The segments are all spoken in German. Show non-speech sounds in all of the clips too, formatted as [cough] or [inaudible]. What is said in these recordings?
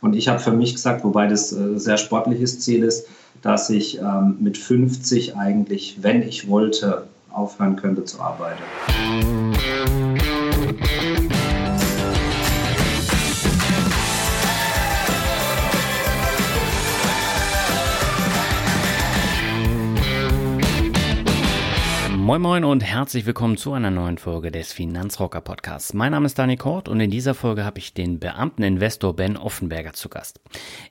Und ich habe für mich gesagt, wobei das äh, sehr sportliches Ziel ist, dass ich ähm, mit 50 eigentlich, wenn ich wollte, aufhören könnte zu arbeiten. Moin Moin und herzlich willkommen zu einer neuen Folge des Finanzrocker Podcasts. Mein Name ist Dani Kort und in dieser Folge habe ich den Beamteninvestor Ben Offenberger zu Gast.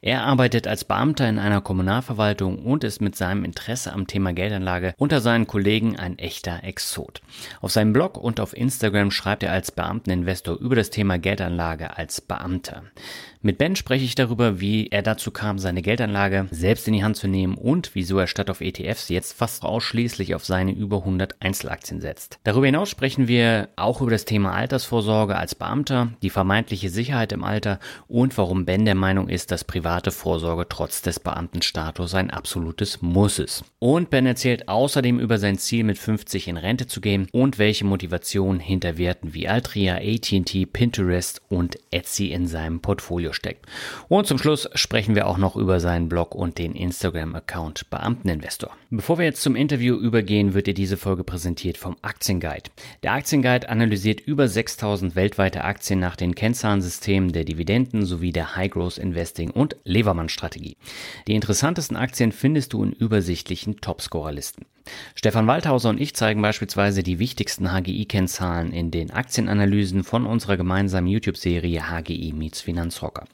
Er arbeitet als Beamter in einer Kommunalverwaltung und ist mit seinem Interesse am Thema Geldanlage unter seinen Kollegen ein echter Exot. Auf seinem Blog und auf Instagram schreibt er als Beamteninvestor über das Thema Geldanlage als Beamter. Mit Ben spreche ich darüber, wie er dazu kam, seine Geldanlage selbst in die Hand zu nehmen und wieso er statt auf ETFs jetzt fast ausschließlich auf seine über 100 Einzelaktien setzt. Darüber hinaus sprechen wir auch über das Thema Altersvorsorge als Beamter, die vermeintliche Sicherheit im Alter und warum Ben der Meinung ist, dass private Vorsorge trotz des Beamtenstatus ein absolutes Muss ist. Und Ben erzählt außerdem über sein Ziel, mit 50 in Rente zu gehen und welche Motivation hinter Werten wie Altria, AT&T, Pinterest und Etsy in seinem Portfolio Portfolio steckt. Und zum Schluss sprechen wir auch noch über seinen Blog und den Instagram-Account Beamteninvestor. Bevor wir jetzt zum Interview übergehen, wird dir diese Folge präsentiert vom Aktienguide. Der Aktienguide analysiert über 6000 weltweite Aktien nach den Kennzahlensystemen der Dividenden sowie der High Growth Investing und Levermann Strategie. Die interessantesten Aktien findest du in übersichtlichen Topscorer-Listen. Stefan Waldhauser und ich zeigen beispielsweise die wichtigsten HGI-Kennzahlen in den Aktienanalysen von unserer gemeinsamen YouTube-Serie HGI Meets Finanzrocker.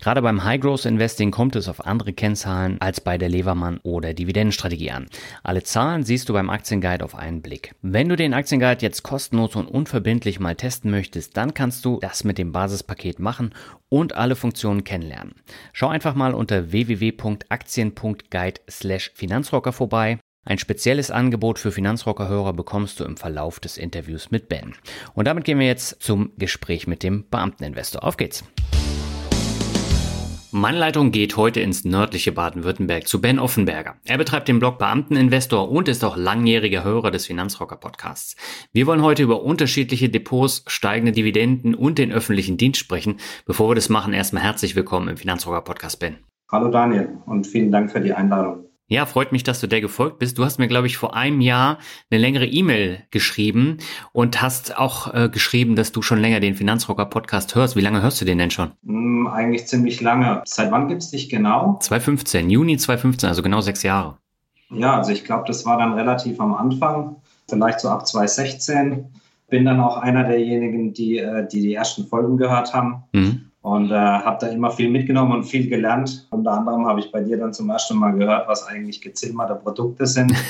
Gerade beim High Growth Investing kommt es auf andere Kennzahlen als bei der Levermann oder Dividendenstrategie an. Alle Zahlen siehst du beim Aktienguide auf einen Blick. Wenn du den Aktienguide jetzt kostenlos und unverbindlich mal testen möchtest, dann kannst du das mit dem Basispaket machen und alle Funktionen kennenlernen. Schau einfach mal unter www.aktien.guide/finanzrocker vorbei ein spezielles Angebot für Finanzrocker-Hörer bekommst du im Verlauf des Interviews mit Ben. Und damit gehen wir jetzt zum Gespräch mit dem Beamteninvestor. Auf geht's! Meine Leitung geht heute ins nördliche Baden-Württemberg zu Ben Offenberger. Er betreibt den Blog Beamteninvestor und ist auch langjähriger Hörer des Finanzrocker Podcasts. Wir wollen heute über unterschiedliche Depots, steigende Dividenden und den öffentlichen Dienst sprechen. Bevor wir das machen, erstmal herzlich willkommen im Finanzrocker Podcast, Ben. Hallo Daniel und vielen Dank für die Einladung. Ja, freut mich, dass du der gefolgt bist. Du hast mir, glaube ich, vor einem Jahr eine längere E-Mail geschrieben und hast auch äh, geschrieben, dass du schon länger den Finanzrocker Podcast hörst. Wie lange hörst du den denn schon? Mm, eigentlich ziemlich lange. Seit wann gibt's dich genau? 2015, Juni 2015, also genau sechs Jahre. Ja, also ich glaube, das war dann relativ am Anfang, vielleicht so ab 2016. Bin dann auch einer derjenigen, die äh, die, die ersten Folgen gehört haben. Mhm und äh, habe da immer viel mitgenommen und viel gelernt. Unter anderem habe ich bei dir dann zum ersten Mal gehört, was eigentlich gezimmerte Produkte sind. [laughs]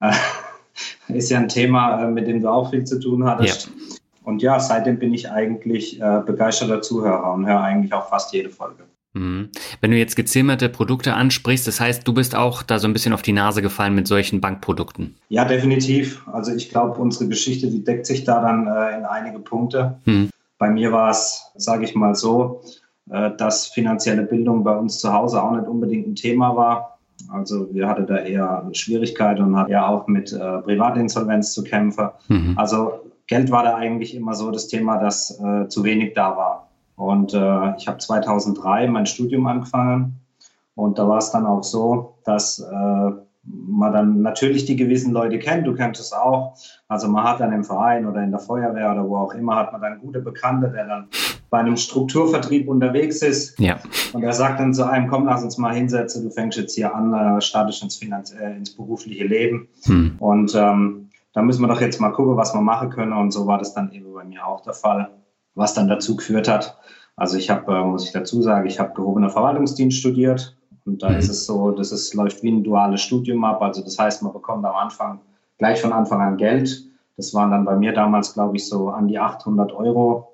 Äh, ist ja ein Thema, äh, mit dem du auch viel zu tun hattest. Ja. Und ja, seitdem bin ich eigentlich äh, begeisterter Zuhörer und höre eigentlich auch fast jede Folge. Mhm. Wenn du jetzt gezimmerte Produkte ansprichst, das heißt, du bist auch da so ein bisschen auf die Nase gefallen mit solchen Bankprodukten. Ja, definitiv. Also ich glaube, unsere Geschichte, die deckt sich da dann äh, in einige Punkte. Mhm. Bei mir war es, sage ich mal so, äh, dass finanzielle Bildung bei uns zu Hause auch nicht unbedingt ein Thema war. Also wir hatten da eher Schwierigkeiten und hatten ja auch mit äh, Privatinsolvenz zu kämpfen. Mhm. Also Geld war da eigentlich immer so das Thema, dass äh, zu wenig da war. Und äh, ich habe 2003 mein Studium angefangen und da war es dann auch so, dass man dann natürlich die gewissen Leute kennt, du kennst es auch. Also man hat dann im Verein oder in der Feuerwehr oder wo auch immer, hat man dann gute Bekannte, der dann bei einem Strukturvertrieb unterwegs ist. Ja. Und er sagt dann zu einem, komm, lass uns mal hinsetzen, du fängst jetzt hier an, äh, startest ins, Finanz äh, ins berufliche Leben. Hm. Und ähm, da müssen wir doch jetzt mal gucken, was wir machen können. Und so war das dann eben bei mir auch der Fall, was dann dazu geführt hat. Also ich habe, äh, muss ich dazu sagen, ich habe gehobener Verwaltungsdienst studiert und da mhm. ist es so, das ist, läuft wie ein duales Studium ab. Also das heißt, man bekommt am Anfang gleich von Anfang an Geld. Das waren dann bei mir damals, glaube ich, so an die 800 Euro.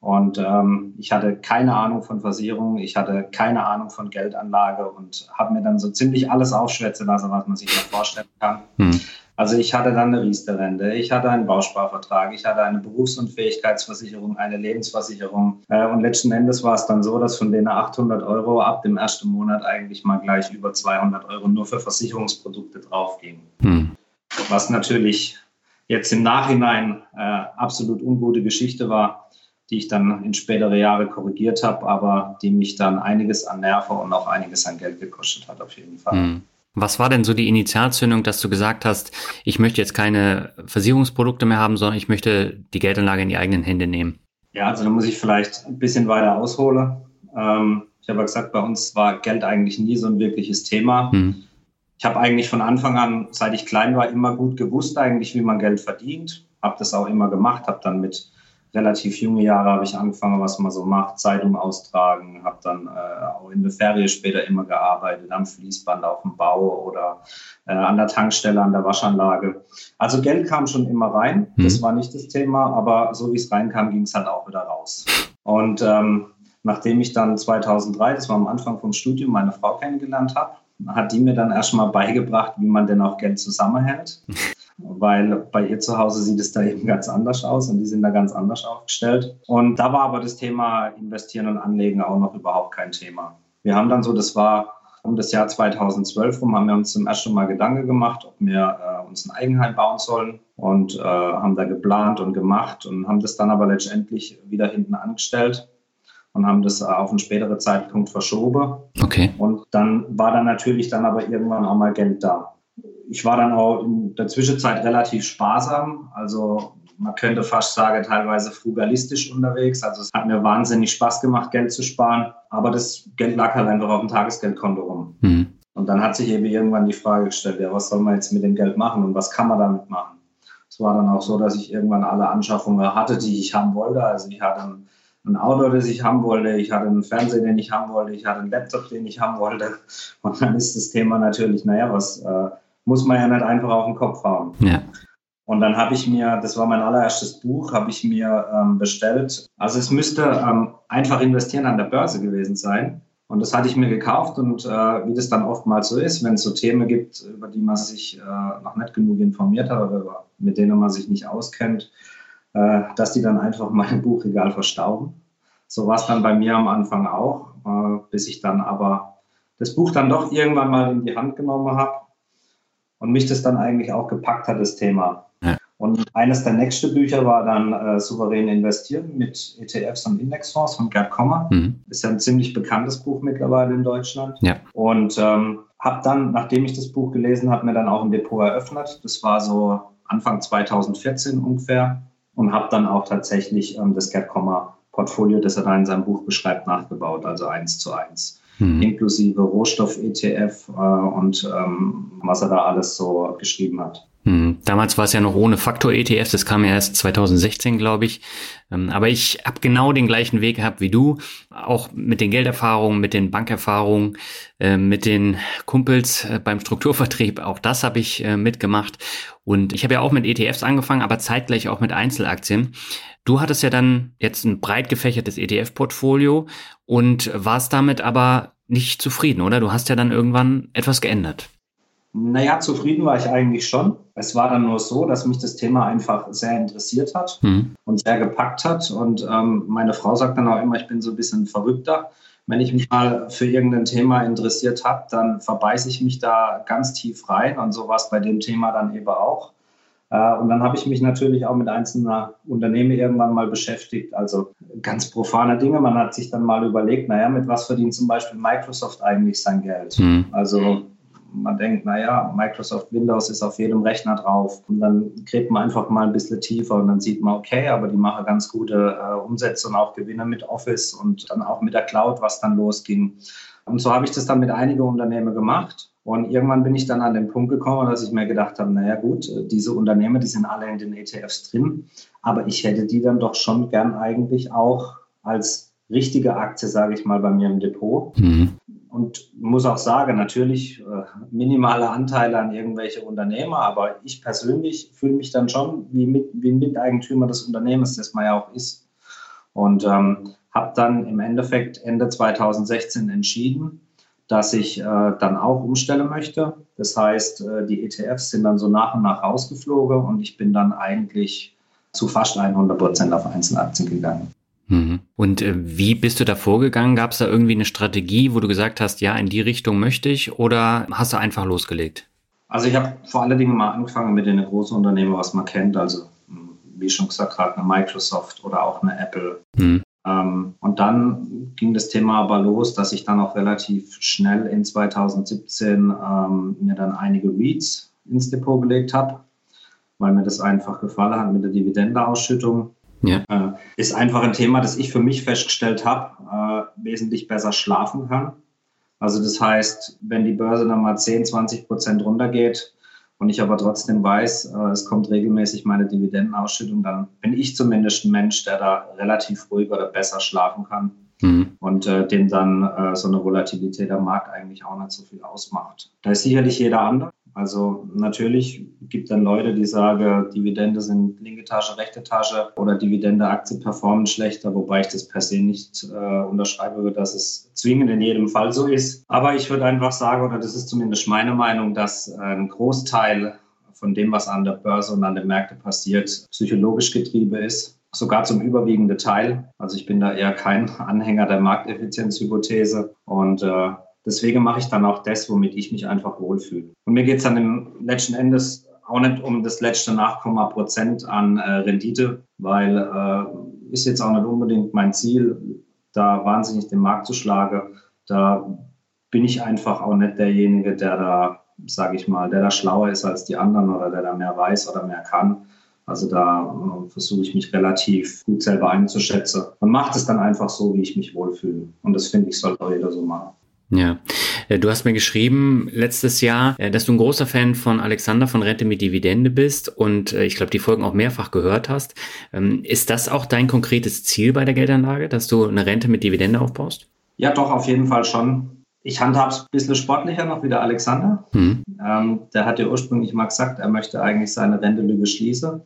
Und ähm, ich hatte keine Ahnung von Versicherungen, ich hatte keine Ahnung von Geldanlage und habe mir dann so ziemlich alles aufschwätzen lassen, was man sich da vorstellen kann. Hm. Also ich hatte dann eine Riester-Rente, ich hatte einen Bausparvertrag, ich hatte eine Berufsunfähigkeitsversicherung, eine Lebensversicherung. Äh, und letzten Endes war es dann so, dass von denen 800 Euro ab dem ersten Monat eigentlich mal gleich über 200 Euro nur für Versicherungsprodukte draufgingen. Hm. Was natürlich jetzt im Nachhinein äh, absolut ungute Geschichte war, die ich dann in spätere Jahre korrigiert habe, aber die mich dann einiges an Nerven und auch einiges an Geld gekostet hat, auf jeden Fall. Hm. Was war denn so die Initialzündung, dass du gesagt hast, ich möchte jetzt keine Versicherungsprodukte mehr haben, sondern ich möchte die Geldanlage in die eigenen Hände nehmen? Ja, also da muss ich vielleicht ein bisschen weiter ausholen. Ähm, ich habe ja gesagt, bei uns war Geld eigentlich nie so ein wirkliches Thema. Hm. Ich habe eigentlich von Anfang an, seit ich klein war, immer gut gewusst eigentlich, wie man Geld verdient. Habe das auch immer gemacht, habe dann mit relativ junge Jahre habe ich angefangen, was man so macht, Zeitung austragen, habe dann äh, auch in der Ferie später immer gearbeitet, am Fließband auf dem Bau oder äh, an der Tankstelle, an der Waschanlage. Also Geld kam schon immer rein, mhm. das war nicht das Thema, aber so wie es reinkam, ging es halt auch wieder raus. Und ähm, nachdem ich dann 2003, das war am Anfang vom Studium, meine Frau kennengelernt habe, hat die mir dann erstmal beigebracht, wie man denn auch Geld zusammenhält. [laughs] weil bei ihr zu Hause sieht es da eben ganz anders aus und die sind da ganz anders aufgestellt. Und da war aber das Thema Investieren und Anlegen auch noch überhaupt kein Thema. Wir haben dann so, das war um das Jahr 2012 rum, haben wir uns zum ersten Mal Gedanken gemacht, ob wir äh, uns ein Eigenheim bauen sollen und äh, haben da geplant und gemacht und haben das dann aber letztendlich wieder hinten angestellt und haben das auf einen späteren Zeitpunkt verschoben. Okay. Und dann war dann natürlich dann aber irgendwann auch mal Geld da ich war dann auch in der Zwischenzeit relativ sparsam. Also man könnte fast sagen, teilweise frugalistisch unterwegs. Also es hat mir wahnsinnig Spaß gemacht, Geld zu sparen. Aber das Geld lag halt einfach auf dem Tagesgeldkonto rum. Mhm. Und dann hat sich eben irgendwann die Frage gestellt, ja, was soll man jetzt mit dem Geld machen und was kann man damit machen? Es war dann auch so, dass ich irgendwann alle Anschaffungen hatte, die ich haben wollte. Also ich hatte ein, ein Auto, das ich haben wollte, ich hatte einen Fernseher, den ich haben wollte, ich hatte einen Laptop, den ich haben wollte. Und dann ist das Thema natürlich, naja, was... Äh, muss man ja nicht einfach auf den Kopf hauen. Ja. Und dann habe ich mir, das war mein allererstes Buch, habe ich mir ähm, bestellt. Also es müsste ähm, einfach investieren an der Börse gewesen sein. Und das hatte ich mir gekauft und äh, wie das dann oftmals so ist, wenn es so Themen gibt, über die man sich äh, noch nicht genug informiert hat oder mit denen man sich nicht auskennt, äh, dass die dann einfach mein Buchregal verstauben. So war es dann bei mir am Anfang auch, äh, bis ich dann aber das Buch dann doch irgendwann mal in die Hand genommen habe und mich das dann eigentlich auch gepackt hat, das Thema. Ja. Und eines der nächsten Bücher war dann äh, Souverän investieren mit ETFs und Indexfonds von Gerd Kommer. Mhm. Ist ja ein ziemlich bekanntes Buch mittlerweile in Deutschland. Ja. Und ähm, habe dann, nachdem ich das Buch gelesen habe, mir dann auch ein Depot eröffnet. Das war so Anfang 2014 ungefähr. Und habe dann auch tatsächlich ähm, das Gerd Kommer Portfolio, das er da in seinem Buch beschreibt, nachgebaut, also eins zu eins mhm. inklusive Rohstoff-ETF äh, und ähm, was er da alles so geschrieben hat. Hm. Damals war es ja noch ohne Faktor-ETFs, das kam ja erst 2016, glaube ich. Ähm, aber ich habe genau den gleichen Weg gehabt wie du, auch mit den Gelderfahrungen, mit den Bankerfahrungen, äh, mit den Kumpels äh, beim Strukturvertrieb, auch das habe ich äh, mitgemacht. Und ich habe ja auch mit ETFs angefangen, aber zeitgleich auch mit Einzelaktien. Du hattest ja dann jetzt ein breit gefächertes ETF-Portfolio und warst damit aber nicht zufrieden, oder? Du hast ja dann irgendwann etwas geändert. Naja, zufrieden war ich eigentlich schon. Es war dann nur so, dass mich das Thema einfach sehr interessiert hat mhm. und sehr gepackt hat. Und ähm, meine Frau sagt dann auch immer, ich bin so ein bisschen verrückter. Wenn ich mich mal für irgendein Thema interessiert habe, dann verbeiße ich mich da ganz tief rein. Und so war es bei dem Thema dann eben auch. Äh, und dann habe ich mich natürlich auch mit einzelnen Unternehmen irgendwann mal beschäftigt. Also ganz profane Dinge. Man hat sich dann mal überlegt, naja, mit was verdient zum Beispiel Microsoft eigentlich sein Geld? Mhm. Also man denkt, naja, Microsoft Windows ist auf jedem Rechner drauf. Und dann gräbt man einfach mal ein bisschen tiefer und dann sieht man, okay, aber die machen ganz gute äh, Umsätze und auch Gewinne mit Office und dann auch mit der Cloud, was dann losging. Und so habe ich das dann mit einigen Unternehmen gemacht. Und irgendwann bin ich dann an den Punkt gekommen, dass ich mir gedacht habe, naja gut, diese Unternehmen, die sind alle in den ETFs drin, aber ich hätte die dann doch schon gern eigentlich auch als richtige Aktie, sage ich mal, bei mir im Depot. Mhm. Und muss auch sagen, natürlich äh, minimale Anteile an irgendwelche Unternehmer, aber ich persönlich fühle mich dann schon wie, mit, wie ein Miteigentümer des Unternehmens, das man ja auch ist. Und ähm, habe dann im Endeffekt Ende 2016 entschieden, dass ich äh, dann auch umstellen möchte. Das heißt, äh, die ETFs sind dann so nach und nach rausgeflogen und ich bin dann eigentlich zu fast 100 Prozent auf Einzelaktien gegangen. Mhm. Und äh, wie bist du da vorgegangen? Gab es da irgendwie eine Strategie, wo du gesagt hast, ja, in die Richtung möchte ich oder hast du einfach losgelegt? Also ich habe vor allen Dingen mal angefangen mit den großen Unternehmen, was man kennt, also hm, wie schon gesagt, gerade eine Microsoft oder auch eine Apple. Mhm. Ähm, und dann ging das Thema aber los, dass ich dann auch relativ schnell in 2017 ähm, mir dann einige Reads ins Depot gelegt habe, weil mir das einfach gefallen hat mit der Dividendeausschüttung. Ja. Äh, ist einfach ein Thema, das ich für mich festgestellt habe, äh, wesentlich besser schlafen kann. Also das heißt, wenn die Börse dann mal 10, 20 Prozent runtergeht und ich aber trotzdem weiß, äh, es kommt regelmäßig meine Dividendenausschüttung, dann bin ich zumindest ein Mensch, der da relativ ruhig oder besser schlafen kann. Mhm. Und äh, dem dann äh, so eine Volatilität am Markt eigentlich auch nicht so viel ausmacht. Da ist sicherlich jeder andere. Also natürlich gibt dann Leute, die sagen, Dividende sind linke Tasche, rechte Tasche oder Dividende Aktie performen schlechter, wobei ich das per se nicht äh, unterschreibe, dass es zwingend in jedem Fall so ist. Aber ich würde einfach sagen, oder das ist zumindest meine Meinung, dass ein Großteil von dem, was an der Börse und an den Märkten passiert, psychologisch getrieben ist sogar zum überwiegenden Teil. Also ich bin da eher kein [laughs] Anhänger der Markteffizienzhypothese und äh, Deswegen mache ich dann auch das, womit ich mich einfach wohlfühle. Und mir geht es dann im letzten Endes auch nicht um das letzte Nachkomma-Prozent an äh, Rendite, weil äh, ist jetzt auch nicht unbedingt mein Ziel, da wahnsinnig den Markt zu schlagen. Da bin ich einfach auch nicht derjenige, der da, sage ich mal, der da schlauer ist als die anderen oder der da mehr weiß oder mehr kann. Also da äh, versuche ich mich relativ gut selber einzuschätzen und mache es dann einfach so, wie ich mich wohlfühle. Und das finde ich, sollte auch jeder so machen. Ja, äh, du hast mir geschrieben letztes Jahr, äh, dass du ein großer Fan von Alexander von Rente mit Dividende bist und äh, ich glaube, die Folgen auch mehrfach gehört hast. Ähm, ist das auch dein konkretes Ziel bei der Geldanlage, dass du eine Rente mit Dividende aufbaust? Ja, doch, auf jeden Fall schon. Ich handhabe es ein bisschen sportlicher noch wie der Alexander. Mhm. Ähm, der hat ja ursprünglich mal gesagt, er möchte eigentlich seine Rentelüge schließen.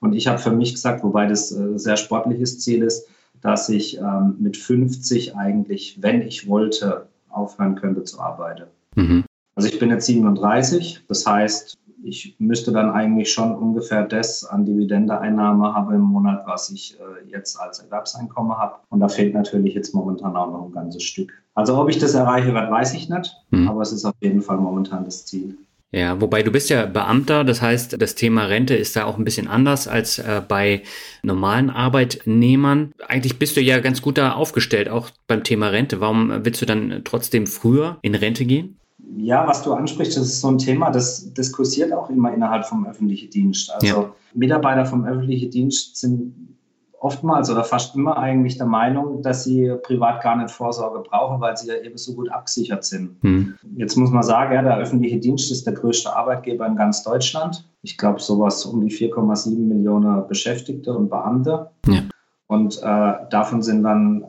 Und ich habe für mich gesagt, wobei das äh, sehr sportliches Ziel ist, dass ich ähm, mit 50 eigentlich, wenn ich wollte, aufhören könnte zu arbeiten. Mhm. Also ich bin jetzt 37, das heißt, ich müsste dann eigentlich schon ungefähr das an Dividendeeinnahme haben im Monat, was ich äh, jetzt als Erwerbseinkommen habe. Und da fehlt natürlich jetzt momentan auch noch ein ganzes Stück. Also ob ich das erreiche werde, weiß ich nicht, mhm. aber es ist auf jeden Fall momentan das Ziel. Ja, wobei du bist ja Beamter, das heißt, das Thema Rente ist da auch ein bisschen anders als äh, bei normalen Arbeitnehmern. Eigentlich bist du ja ganz gut da aufgestellt, auch beim Thema Rente. Warum willst du dann trotzdem früher in Rente gehen? Ja, was du ansprichst, das ist so ein Thema, das diskutiert auch immer innerhalb vom öffentlichen Dienst. Also ja. Mitarbeiter vom öffentlichen Dienst sind oftmals oder fast immer eigentlich der Meinung, dass sie privat gar nicht Vorsorge brauchen, weil sie ja eben so gut abgesichert sind. Hm. Jetzt muss man sagen, ja, der öffentliche Dienst ist der größte Arbeitgeber in ganz Deutschland. Ich glaube, sowas um die 4,7 Millionen Beschäftigte und Beamte. Ja. Und äh, davon sind dann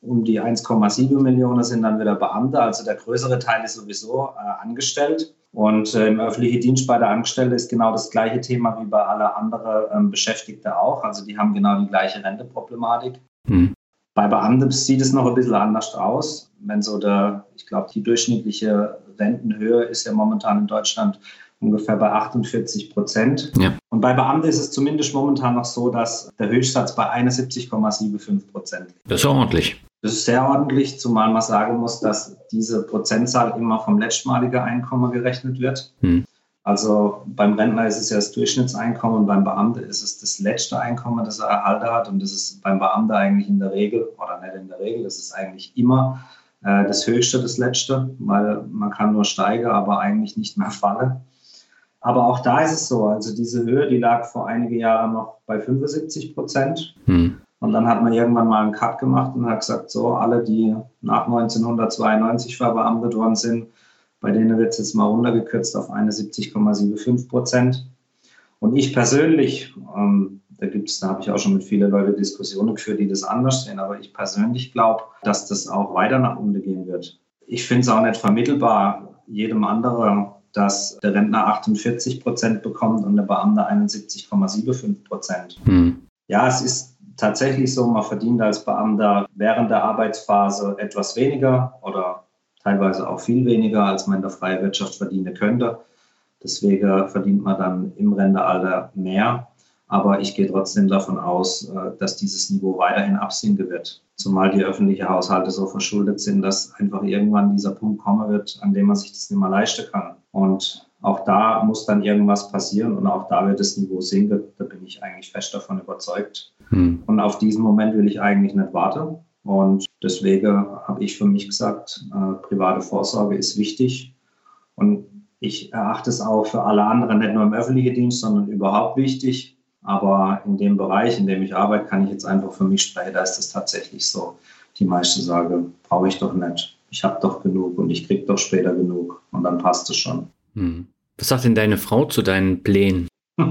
um die 1,7 Millionen sind dann wieder Beamte. Also der größere Teil ist sowieso äh, angestellt. Und äh, im öffentlichen Dienst bei der Angestellte ist genau das gleiche Thema wie bei aller anderen ähm, Beschäftigten auch. Also die haben genau die gleiche Renteproblematik. Mhm. Bei Beamten sieht es noch ein bisschen anders aus. Wenn so der, ich glaube, die durchschnittliche Rentenhöhe ist ja momentan in Deutschland ungefähr bei 48 Prozent. Ja. Und bei Beamten ist es zumindest momentan noch so, dass der Höchstsatz bei 71,75 Prozent liegt. Das ist ordentlich. Das ist sehr ordentlich, zumal man sagen muss, dass diese Prozentzahl immer vom letztmaligen Einkommen gerechnet wird. Hm. Also beim Rentner ist es ja das Durchschnittseinkommen, beim Beamten ist es das letzte Einkommen, das er erhalten hat. Und das ist beim Beamten eigentlich in der Regel, oder nicht in der Regel, das ist eigentlich immer äh, das höchste, das letzte, weil man kann nur steigen, aber eigentlich nicht mehr fallen. Aber auch da ist es so, also diese Höhe, die lag vor einigen Jahren noch bei 75 Prozent. Hm. Und dann hat man irgendwann mal einen Cut gemacht und hat gesagt, so alle, die nach 1992 verbeamtet worden sind, bei denen wird es jetzt mal runtergekürzt auf 71,75 Prozent. Und ich persönlich, ähm, da gibt's, da habe ich auch schon mit vielen Leuten Diskussionen geführt, die das anders sehen, aber ich persönlich glaube, dass das auch weiter nach unten gehen wird. Ich finde es auch nicht vermittelbar jedem anderen, dass der Rentner 48 Prozent bekommt und der Beamte 71,75 Prozent. Hm. Ja, es ist tatsächlich so, man verdient als Beamter während der Arbeitsphase etwas weniger oder teilweise auch viel weniger, als man in der freien Wirtschaft verdienen könnte. Deswegen verdient man dann im Rentealter mehr. Aber ich gehe trotzdem davon aus, äh, dass dieses Niveau weiterhin absinken wird. Zumal die öffentlichen Haushalte so verschuldet sind, dass einfach irgendwann dieser Punkt kommen wird, an dem man sich das nicht mehr leisten kann. Und auch da muss dann irgendwas passieren und auch da wird das Niveau sinken. Da bin ich eigentlich fest davon überzeugt. Hm. Und auf diesen Moment will ich eigentlich nicht warten. Und deswegen habe ich für mich gesagt, äh, private Vorsorge ist wichtig. Und ich erachte es auch für alle anderen, nicht nur im öffentlichen Dienst, sondern überhaupt wichtig. Aber in dem Bereich, in dem ich arbeite, kann ich jetzt einfach für mich sprechen. Da ist es tatsächlich so. Die meisten sagen, brauche ich doch nicht. Ich habe doch genug und ich kriege doch später genug. Und dann passt es schon. Hm. Was sagt denn deine Frau zu deinen Plänen? [laughs]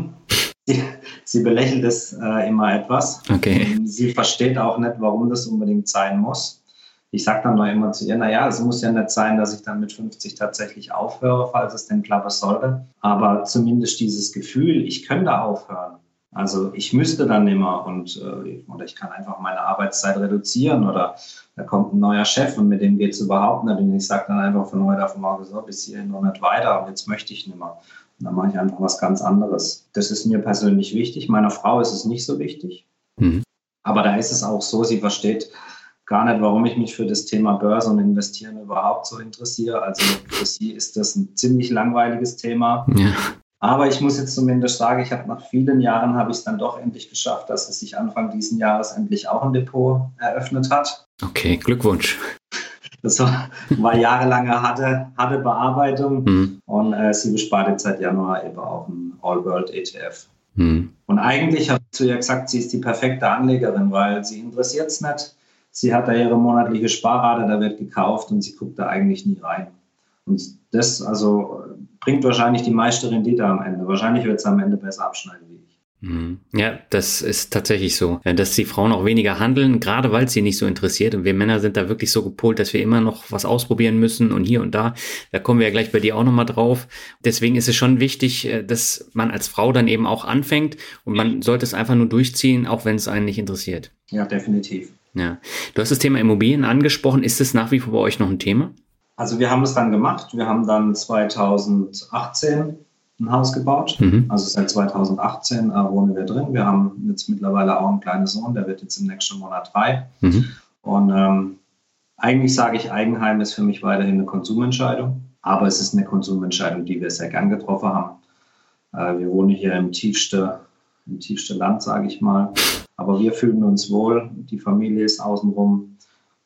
Sie, sie belächelt es äh, immer etwas. Okay. Sie versteht auch nicht, warum das unbedingt sein muss. Ich sage dann noch immer zu ihr, naja, es muss ja nicht sein, dass ich dann mit 50 tatsächlich aufhöre, falls es denn klappen sollte. Aber zumindest dieses Gefühl, ich könnte aufhören. Also ich müsste dann immer und äh, oder ich kann einfach meine Arbeitszeit reduzieren oder da kommt ein neuer Chef und mit dem geht es überhaupt nicht. Und ich sage dann einfach von heute auf morgen so, bis hierhin noch nicht weiter und jetzt möchte ich nicht mehr. Und dann mache ich einfach was ganz anderes. Das ist mir persönlich wichtig. Meiner Frau ist es nicht so wichtig. Mhm. Aber da ist es auch so, sie versteht gar nicht, warum ich mich für das Thema Börse und Investieren überhaupt so interessiere. Also für sie ist das ein ziemlich langweiliges Thema. Ja. Aber ich muss jetzt zumindest sagen, ich habe nach vielen Jahren habe ich es dann doch endlich geschafft, dass es sich Anfang diesen Jahres endlich auch ein Depot eröffnet hat. Okay, Glückwunsch. Das war, war jahrelange harte, harte Bearbeitung mhm. und äh, sie bespart jetzt seit Januar eben auch ein All-World-ETF. Mhm. Und eigentlich habe ich zu ihr gesagt, sie ist die perfekte Anlegerin, weil sie interessiert es nicht. Sie hat da ihre monatliche Sparrate, da wird gekauft und sie guckt da eigentlich nie rein. Und das also bringt wahrscheinlich die meiste Rendite am Ende. Wahrscheinlich wird es am Ende besser abschneiden wie ich. Mhm. Ja, das ist tatsächlich so, dass die Frauen auch weniger handeln, gerade weil es sie nicht so interessiert. Und wir Männer sind da wirklich so gepolt, dass wir immer noch was ausprobieren müssen und hier und da. Da kommen wir ja gleich bei dir auch nochmal drauf. Deswegen ist es schon wichtig, äh, dass man als Frau dann eben auch anfängt und man sollte es einfach nur durchziehen, auch wenn es einen nicht interessiert. Ja, definitiv. Ja. Du hast das Thema Immobilien angesprochen. Ist es nach wie vor bei euch noch ein Thema? Also wir haben es dann gemacht. Wir haben dann 2018 ein Haus gebaut. Mhm. Also seit 2018 äh, wohnen wir drin. Wir haben jetzt mittlerweile auch einen kleinen Sohn, der wird jetzt im nächsten Monat drei. Mhm. Und ähm, eigentlich sage ich, Eigenheim ist für mich weiterhin eine Konsumentscheidung. Aber es ist eine Konsumentscheidung, die wir sehr gern getroffen haben. Äh, wir wohnen hier im tiefsten im tiefste Land, sage ich mal. Aber wir fühlen uns wohl. Die Familie ist außenrum.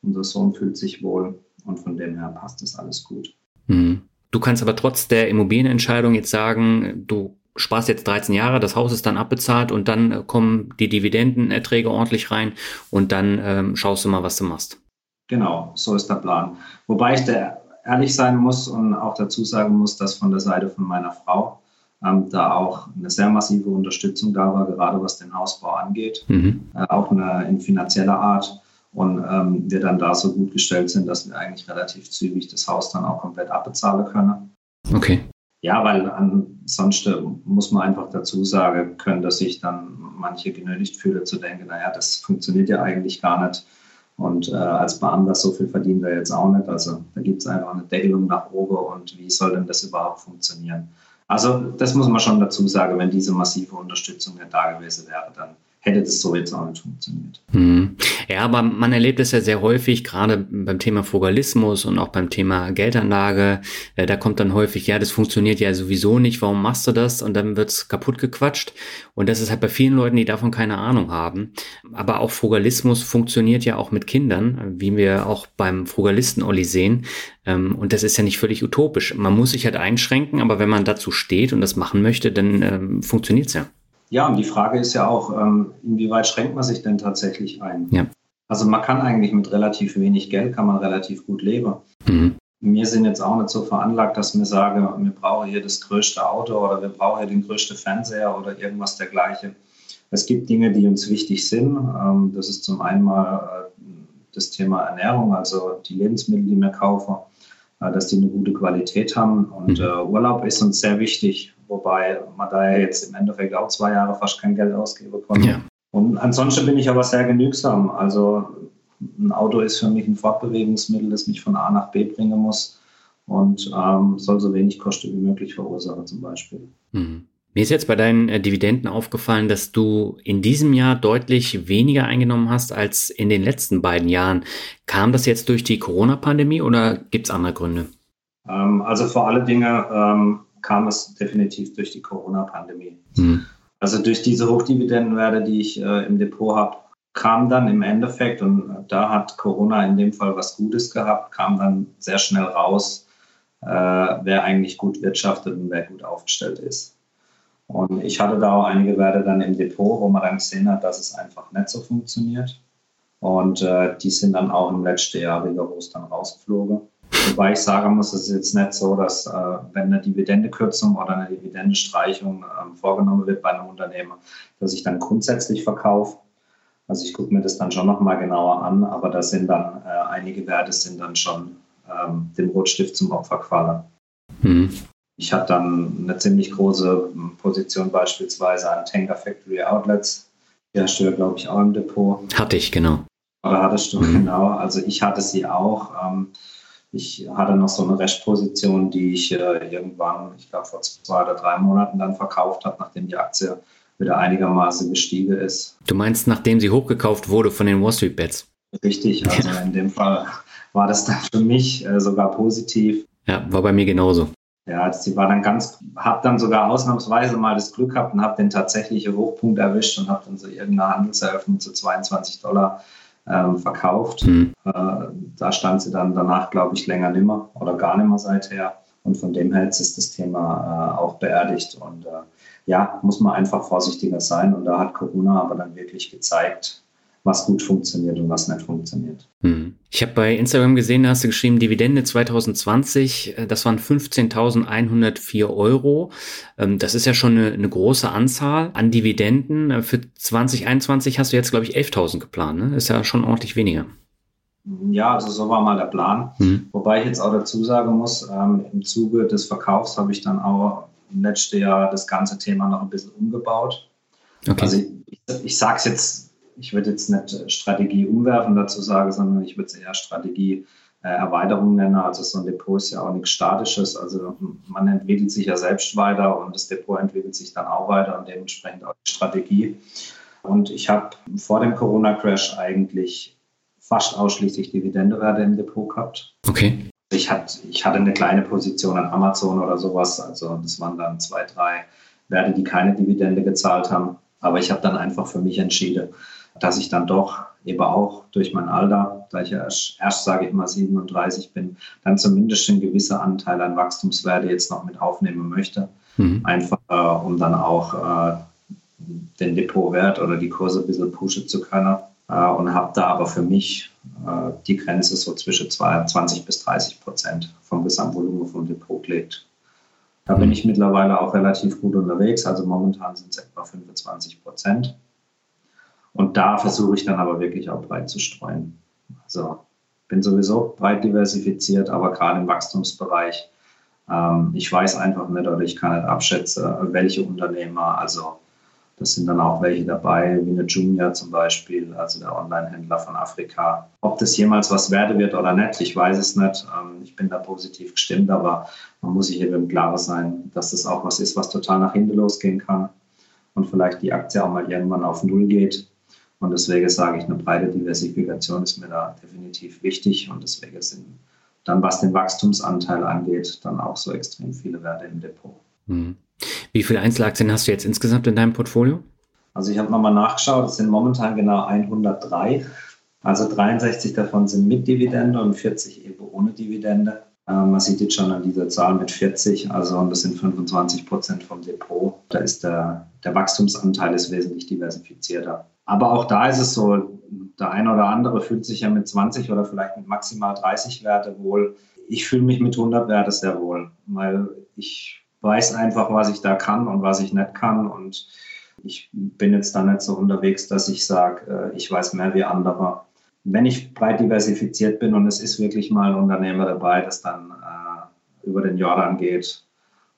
Unser Sohn fühlt sich wohl. Und von dem her passt das alles gut. Mhm. Du kannst aber trotz der Immobilienentscheidung jetzt sagen, du sparst jetzt 13 Jahre, das Haus ist dann abbezahlt und dann äh, kommen die Dividendenerträge ordentlich rein und dann ähm, schaust du mal, was du machst. Genau, so ist der Plan. Wobei ich da ehrlich sein muss und auch dazu sagen muss, dass von der Seite von meiner Frau ähm, da auch eine sehr massive Unterstützung da war, gerade was den Hausbau angeht, mhm. äh, auch eine, in finanzieller Art und ähm, wir dann da so gut gestellt sind, dass wir eigentlich relativ zügig das Haus dann auch komplett abbezahlen können. Okay. Ja, weil ansonsten muss man einfach dazu sagen können, dass sich dann manche genötigt fühlen zu denken, naja, das funktioniert ja eigentlich gar nicht. Und äh, als Beamter so viel verdienen wir jetzt auch nicht. Also da gibt es einfach eine Deckelung nach oben und wie soll denn das überhaupt funktionieren? Also das muss man schon dazu sagen, wenn diese massive Unterstützung nicht da gewesen wäre, dann hätte das so jetzt auch nicht funktioniert. Hm. Ja, aber man erlebt es ja sehr häufig, gerade beim Thema Frugalismus und auch beim Thema Geldanlage. Äh, da kommt dann häufig, ja, das funktioniert ja sowieso nicht, warum machst du das? Und dann wird's kaputt gequatscht. Und das ist halt bei vielen Leuten, die davon keine Ahnung haben. Aber auch Frugalismus funktioniert ja auch mit Kindern, wie wir auch beim Frugalisten Olli sehen. Ähm, und das ist ja nicht völlig utopisch. Man muss sich halt einschränken, aber wenn man dazu steht und das machen möchte, dann ähm, funktioniert's ja. Ja, und die Frage ist ja auch, ähm, inwieweit schränkt man sich denn tatsächlich ein? Ja. Also man kann eigentlich mit relativ wenig Geld, kann man relativ gut leben. Mhm. Wir sind jetzt auch nicht so veranlagt, dass wir sagen, wir brauchen hier das größte Auto oder wir brauchen hier den größten Fernseher oder irgendwas dergleichen. Es gibt Dinge, die uns wichtig sind. Ähm, das ist zum einen mal äh, das Thema Ernährung, also die Lebensmittel, die wir kaufen, äh, dass die eine gute Qualität haben. Und mhm. Äh, Urlaub ist uns sehr wichtig wobei man da ja jetzt im Endeffekt auch zwei Jahre fast kein Geld ausgeben konnte. Ja. Und ansonsten bin ich aber sehr genügsam. Also ein Auto ist für mich ein Fortbewegungsmittel, das mich von A nach B bringen muss und ähm, soll so wenig Kosten wie möglich verursachen zum Beispiel. Mhm. Mir ist jetzt bei deinen äh, Dividenden aufgefallen, dass du in diesem Jahr deutlich weniger eingenommen hast als in den letzten beiden Jahren. Kam das jetzt durch die Corona-Pandemie oder gibt es andere Gründe? Ähm, also vor alle Dinge ähm, kam es definitiv durch die Corona-Pandemie. Mhm. Also durch diese Hochdividendenwerte, die ich äh, im Depot habe, kam dann im Endeffekt, und da hat Corona in dem Fall was Gutes gehabt, kam dann sehr schnell raus, äh, wer eigentlich gut wirtschaftet und wer gut aufgestellt ist. Und ich hatte da auch einige Werte dann im Depot, wo man dann gesehen hat, dass es einfach nicht so funktioniert. Und äh, die sind dann auch im letzten Jahr rigoros dann rausgeflogen. Wobei ich sagen muss, es ist jetzt nicht so, dass äh, wenn eine Dividendekürzung oder eine Dividendestreichung äh, vorgenommen wird bei einem Unternehmer, dass ich dann grundsätzlich verkaufe. Also ich gucke mir das dann schon nochmal genauer an, aber da sind dann äh, einige Werte sind dann schon ähm, dem Rotstift zum Opfer gefallen. Mhm. Ich habe dann eine ziemlich große Position beispielsweise an Tanker Factory Outlets. Die hast du ja, glaube ich, auch im Depot. Hatte ich, genau. Oder hattest du, mhm. genau. Also ich hatte sie auch. Ähm, ich hatte noch so eine Restposition, die ich äh, irgendwann, ich glaube vor zwei oder drei Monaten dann verkauft habe, nachdem die Aktie wieder einigermaßen gestiegen ist. Du meinst, nachdem sie hochgekauft wurde von den Wall Street Bets? Richtig, also in dem Fall war das dann für mich äh, sogar positiv. Ja, war bei mir genauso. Ja, sie war dann ganz, habe dann sogar ausnahmsweise mal das Glück gehabt und habe den tatsächlichen Hochpunkt erwischt und habe dann so irgendeine Handelseröffnung zu 22 Dollar ähm, verkauft. Mhm. Äh, da stand sie dann danach, glaube ich, länger nimmer oder gar nimmer seither. Und von dem her ist das Thema äh, auch beerdigt. Und äh, ja, muss man einfach vorsichtiger sein. Und da hat Corona aber dann wirklich gezeigt, was gut funktioniert und was nicht funktioniert. Hm. Ich habe bei Instagram gesehen, da hast du geschrieben, Dividende 2020, äh, das waren 15.104 Euro. Ähm, das ist ja schon eine, eine, große Anzahl an Dividenden. Äh, für 2021 hast du jetzt, glaube ich, 11.000 geplant. Ne? Ist ja schon ordentlich weniger. Ja, also so war mal der Plan. Mhm. Wobei ich jetzt auch dazu sagen muss, ähm, im Zuge des Verkaufs habe ich dann auch im letzten Jahr das ganze Thema noch ein bisschen umgebaut. Okay. Also ich, ich, ich sage es jetzt ich würde jetzt nicht Strategie umwerfen dazu sagen, sondern ich würde es eher Strategie äh, Erweiterung nennen. Also so ein Depot ist ja auch nichts Statisches. Also man entwickelt sich ja selbst weiter und das Depot entwickelt sich dann auch weiter und dementsprechend auch die Strategie. Und ich habe vor dem Corona-Crash eigentlich fast ausschließlich Dividendewerte im Depot gehabt. Okay. Ich, hat, ich hatte eine kleine Position an Amazon oder sowas. Also das waren dann zwei, drei Werte, die keine Dividende gezahlt haben. Aber ich habe dann einfach für mich entschieden, dass ich dann doch eben auch durch mein Alter, da ich ja erst, erst sage ich mal 37 bin, dann zumindest ein gewisser Anteil an Wachstumswerte jetzt noch mit aufnehmen möchte. Mhm. Einfach äh, um dann auch äh, den Depotwert oder die Kurse ein bisschen pushen zu können. Äh, und habe da aber für mich äh, die Grenze so zwischen 20 bis 30 Prozent vom Gesamtvolumen vom Depot gelegt. Da bin mhm. ich mittlerweile auch relativ gut unterwegs. Also momentan sind es etwa 25 Prozent. Und da versuche ich dann aber wirklich auch breit zu streuen. Also bin sowieso breit diversifiziert, aber gerade im Wachstumsbereich. Ähm, ich weiß einfach nicht oder ich kann nicht abschätzen, welche Unternehmer, also das sind dann auch welche dabei, wie eine Junior zum Beispiel, also der Online-Händler von Afrika. Ob das jemals was werde wird oder nicht, ich weiß es nicht. Ähm, ich bin da positiv gestimmt, aber man muss sich eben im Klaren sein, dass das auch was ist, was total nach hinten losgehen kann und vielleicht die Aktie auch mal irgendwann auf Null geht. Und deswegen sage ich, eine breite Diversifikation ist mir da definitiv wichtig. Und deswegen sind dann, was den Wachstumsanteil angeht, dann auch so extrem viele Werte im Depot. Hm. Wie viele Einzelaktien hast du jetzt insgesamt in deinem Portfolio? Also ich habe nochmal nachgeschaut, es sind momentan genau 103. Also 63 davon sind mit Dividende und 40 eben ohne Dividende. Ähm, man sieht jetzt schon an dieser Zahl mit 40, also und das sind 25 Prozent vom Depot. Da ist der, der Wachstumsanteil ist wesentlich diversifizierter. Aber auch da ist es so, der eine oder andere fühlt sich ja mit 20 oder vielleicht mit maximal 30 Werte wohl. Ich fühle mich mit 100 Werte sehr wohl, weil ich weiß einfach, was ich da kann und was ich nicht kann. Und ich bin jetzt da nicht so unterwegs, dass ich sage, äh, ich weiß mehr wie andere. Wenn ich breit diversifiziert bin und es ist wirklich mal ein Unternehmer dabei, das dann äh, über den Jordan geht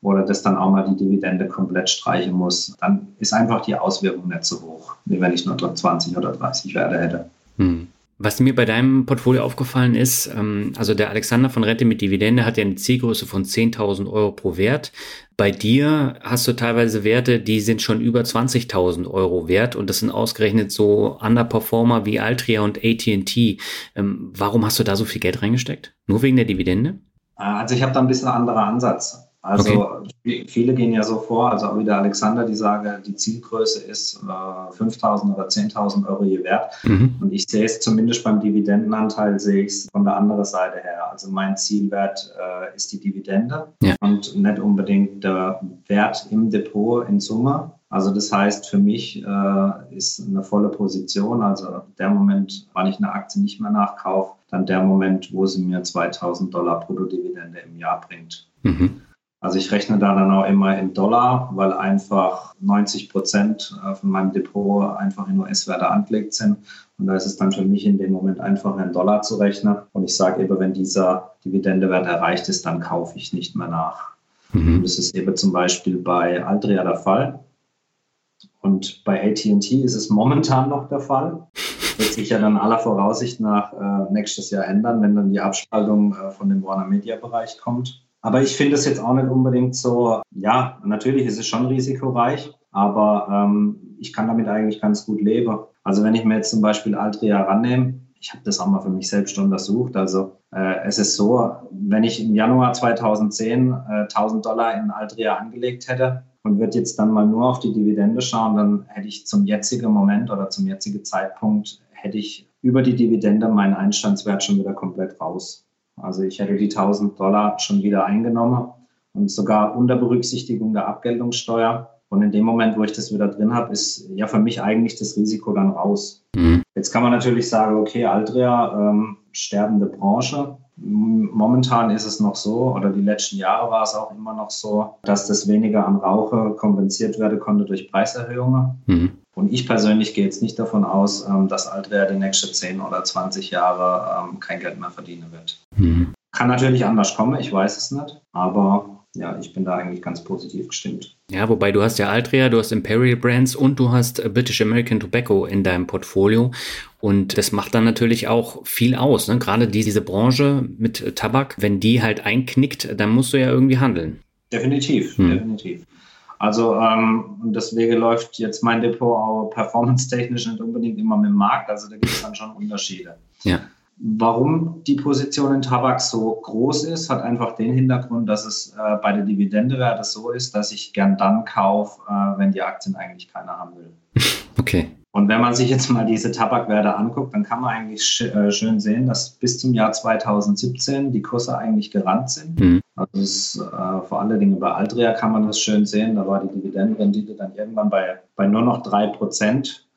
oder das dann auch mal die Dividende komplett streichen muss, dann ist einfach die Auswirkung nicht so hoch, wie wenn ich nur 20 oder 30 Werte hätte. Hm. Was mir bei deinem Portfolio aufgefallen ist, ähm, also der Alexander von Rente mit Dividende hat ja eine Zielgröße von 10.000 Euro pro Wert. Bei dir hast du teilweise Werte, die sind schon über 20.000 Euro wert und das sind ausgerechnet so Underperformer wie Altria und AT&T. Ähm, warum hast du da so viel Geld reingesteckt? Nur wegen der Dividende? Also ich habe da ein bisschen anderer Ansatz. Also okay. viele gehen ja so vor, also auch wie der Alexander, die sagen, die Zielgröße ist äh, 5.000 oder 10.000 Euro je wert. Mhm. Und ich sehe es zumindest beim Dividendenanteil, sehe ich es von der anderen Seite her. Also mein Zielwert äh, ist die Dividende ja. und nicht unbedingt der Wert im Depot in Summe. Also das heißt, für mich äh, ist eine volle Position, also der Moment, wann ich eine Aktie nicht mehr nachkaufe, dann der Moment, wo sie mir 2000 Dollar Bruttodividende im Jahr bringt. Mhm. Also ich rechne da dann auch immer in Dollar, weil einfach 90 Prozent äh, von meinem Depot einfach in US-Werte angelegt sind. Und da ist es dann für mich in dem Moment einfacher, in Dollar zu rechnen. Und ich sage eben, wenn dieser Dividendewert erreicht ist, dann kaufe ich nicht mehr nach. Mhm. Das ist eben zum Beispiel bei Altria der Fall. Und bei AT&T ist es momentan noch der Fall. Wird sich ja dann aller Voraussicht nach äh, nächstes Jahr ändern, wenn dann die Abspaltung äh, von dem Warner Media Bereich kommt. Aber ich finde es jetzt auch nicht unbedingt so, ja, natürlich ist es schon risikoreich, aber ähm, ich kann damit eigentlich ganz gut leben. Also wenn ich mir jetzt zum Beispiel Altria rannehme, ich habe das auch mal für mich selbst untersucht. Also äh, es ist so, wenn ich im Januar 2010 äh, 1000 Dollar in Altria angelegt hätte und würde jetzt dann mal nur auf die Dividende schauen, dann hätte ich zum jetzigen Moment oder zum jetzigen Zeitpunkt hätte ich über die Dividende meinen Einstandswert schon wieder komplett raus. Also ich hätte die 1000 Dollar schon wieder eingenommen und sogar unter Berücksichtigung der Abgeltungssteuer. Und in dem Moment, wo ich das wieder drin habe, ist ja für mich eigentlich das Risiko dann raus. Mhm. Jetzt kann man natürlich sagen, okay, Altria, ähm, sterbende Branche. Momentan ist es noch so, oder die letzten Jahre war es auch immer noch so, dass das weniger an Rauche kompensiert werden konnte durch Preiserhöhungen. Mhm. Und ich persönlich gehe jetzt nicht davon aus, ähm, dass Altria die nächsten 10 oder 20 Jahre ähm, kein Geld mehr verdienen wird. Mhm. Kann natürlich anders kommen, ich weiß es nicht, aber ja, ich bin da eigentlich ganz positiv gestimmt. Ja, wobei du hast ja Altria, du hast Imperial Brands und du hast äh, British American Tobacco in deinem Portfolio. Und das macht dann natürlich auch viel aus. Ne? Gerade die, diese Branche mit Tabak, wenn die halt einknickt, dann musst du ja irgendwie handeln. Definitiv, hm. definitiv. Also ähm, deswegen läuft jetzt mein Depot auch performance-technisch nicht unbedingt immer mit dem Markt. Also da gibt es dann schon Unterschiede. Ja. Warum die Position in Tabak so groß ist, hat einfach den Hintergrund, dass es äh, bei der Dividendewerte so ist, dass ich gern dann kaufe, äh, wenn die Aktien eigentlich keiner haben will. [laughs] Okay. Und wenn man sich jetzt mal diese Tabakwerte anguckt, dann kann man eigentlich sch äh, schön sehen, dass bis zum Jahr 2017 die Kurse eigentlich gerannt sind. Mhm. Also ist, äh, vor allen Dingen bei Altria kann man das schön sehen. Da war die Dividendenrendite dann irgendwann bei, bei nur noch drei Prozent.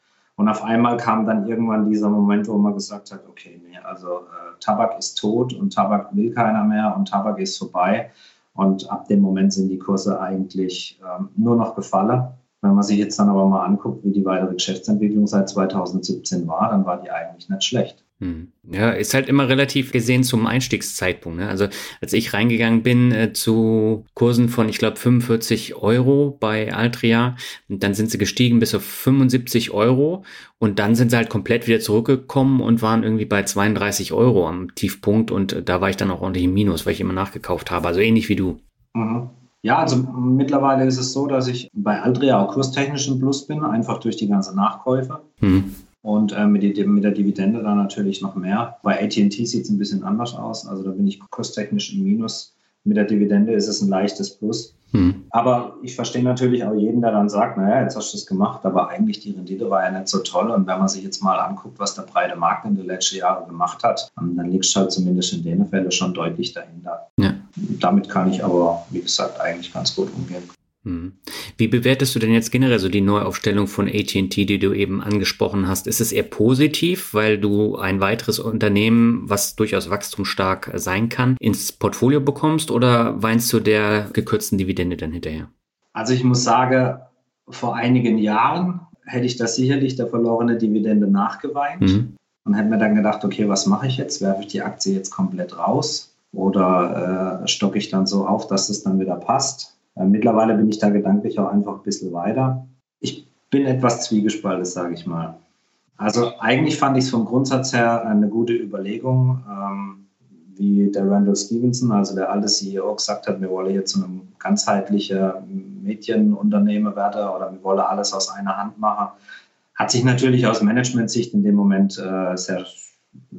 Und auf einmal kam dann irgendwann dieser Moment, wo man gesagt hat, okay, nee, also äh, Tabak ist tot und Tabak will keiner mehr und Tabak ist vorbei. Und ab dem Moment sind die Kurse eigentlich ähm, nur noch gefallen. Wenn man sich jetzt dann aber mal anguckt, wie die weitere Geschäftsentwicklung seit 2017 war, dann war die eigentlich nicht schlecht. Hm. Ja, ist halt immer relativ gesehen zum Einstiegszeitpunkt. Ne? Also als ich reingegangen bin äh, zu Kursen von, ich glaube, 45 Euro bei Altria, dann sind sie gestiegen bis auf 75 Euro und dann sind sie halt komplett wieder zurückgekommen und waren irgendwie bei 32 Euro am Tiefpunkt und äh, da war ich dann auch ordentlich im Minus, weil ich immer nachgekauft habe. Also ähnlich wie du. Mhm. Ja, also mittlerweile ist es so, dass ich bei Altria auch kurstechnisch im Plus bin, einfach durch die ganze Nachkäufe. Mhm. Und äh, mit, die, mit, der Dividende dann natürlich noch mehr. Bei ATT sieht es ein bisschen anders aus. Also da bin ich kurstechnisch im Minus. Mit der Dividende ist es ein leichtes Plus. Hm. Aber ich verstehe natürlich auch jeden, der dann sagt, naja, jetzt hast du das gemacht, aber eigentlich die Rendite war ja nicht so toll. Und wenn man sich jetzt mal anguckt, was der breite Markt in den letzten Jahren gemacht hat, dann liegt du halt zumindest in den Fällen schon deutlich dahinter. Ja. Damit kann ich aber, wie gesagt, eigentlich ganz gut umgehen. Hm. Wie bewertest du denn jetzt generell so die Neuaufstellung von AT&T, die du eben angesprochen hast? Ist es eher positiv, weil du ein weiteres Unternehmen, was durchaus wachstumsstark sein kann, ins Portfolio bekommst oder weinst du der gekürzten Dividende dann hinterher? Also ich muss sagen, vor einigen Jahren hätte ich das sicherlich der verlorene Dividende nachgeweint mhm. und hätte mir dann gedacht, okay, was mache ich jetzt? Werfe ich die Aktie jetzt komplett raus oder äh, stocke ich dann so auf, dass es dann wieder passt? Äh, mittlerweile bin ich da gedanklich auch einfach ein bisschen weiter. Ich bin etwas zwiegespalten, sage ich mal. Also eigentlich fand ich es vom Grundsatz her eine gute Überlegung, ähm, wie der Randall Stevenson, also der alte CEO, gesagt hat, wir wollen jetzt zu einem ganzheitlichen Medienunternehmer werden oder wir wollen alles aus einer Hand machen. Hat sich natürlich aus Management-Sicht in dem Moment äh, sehr,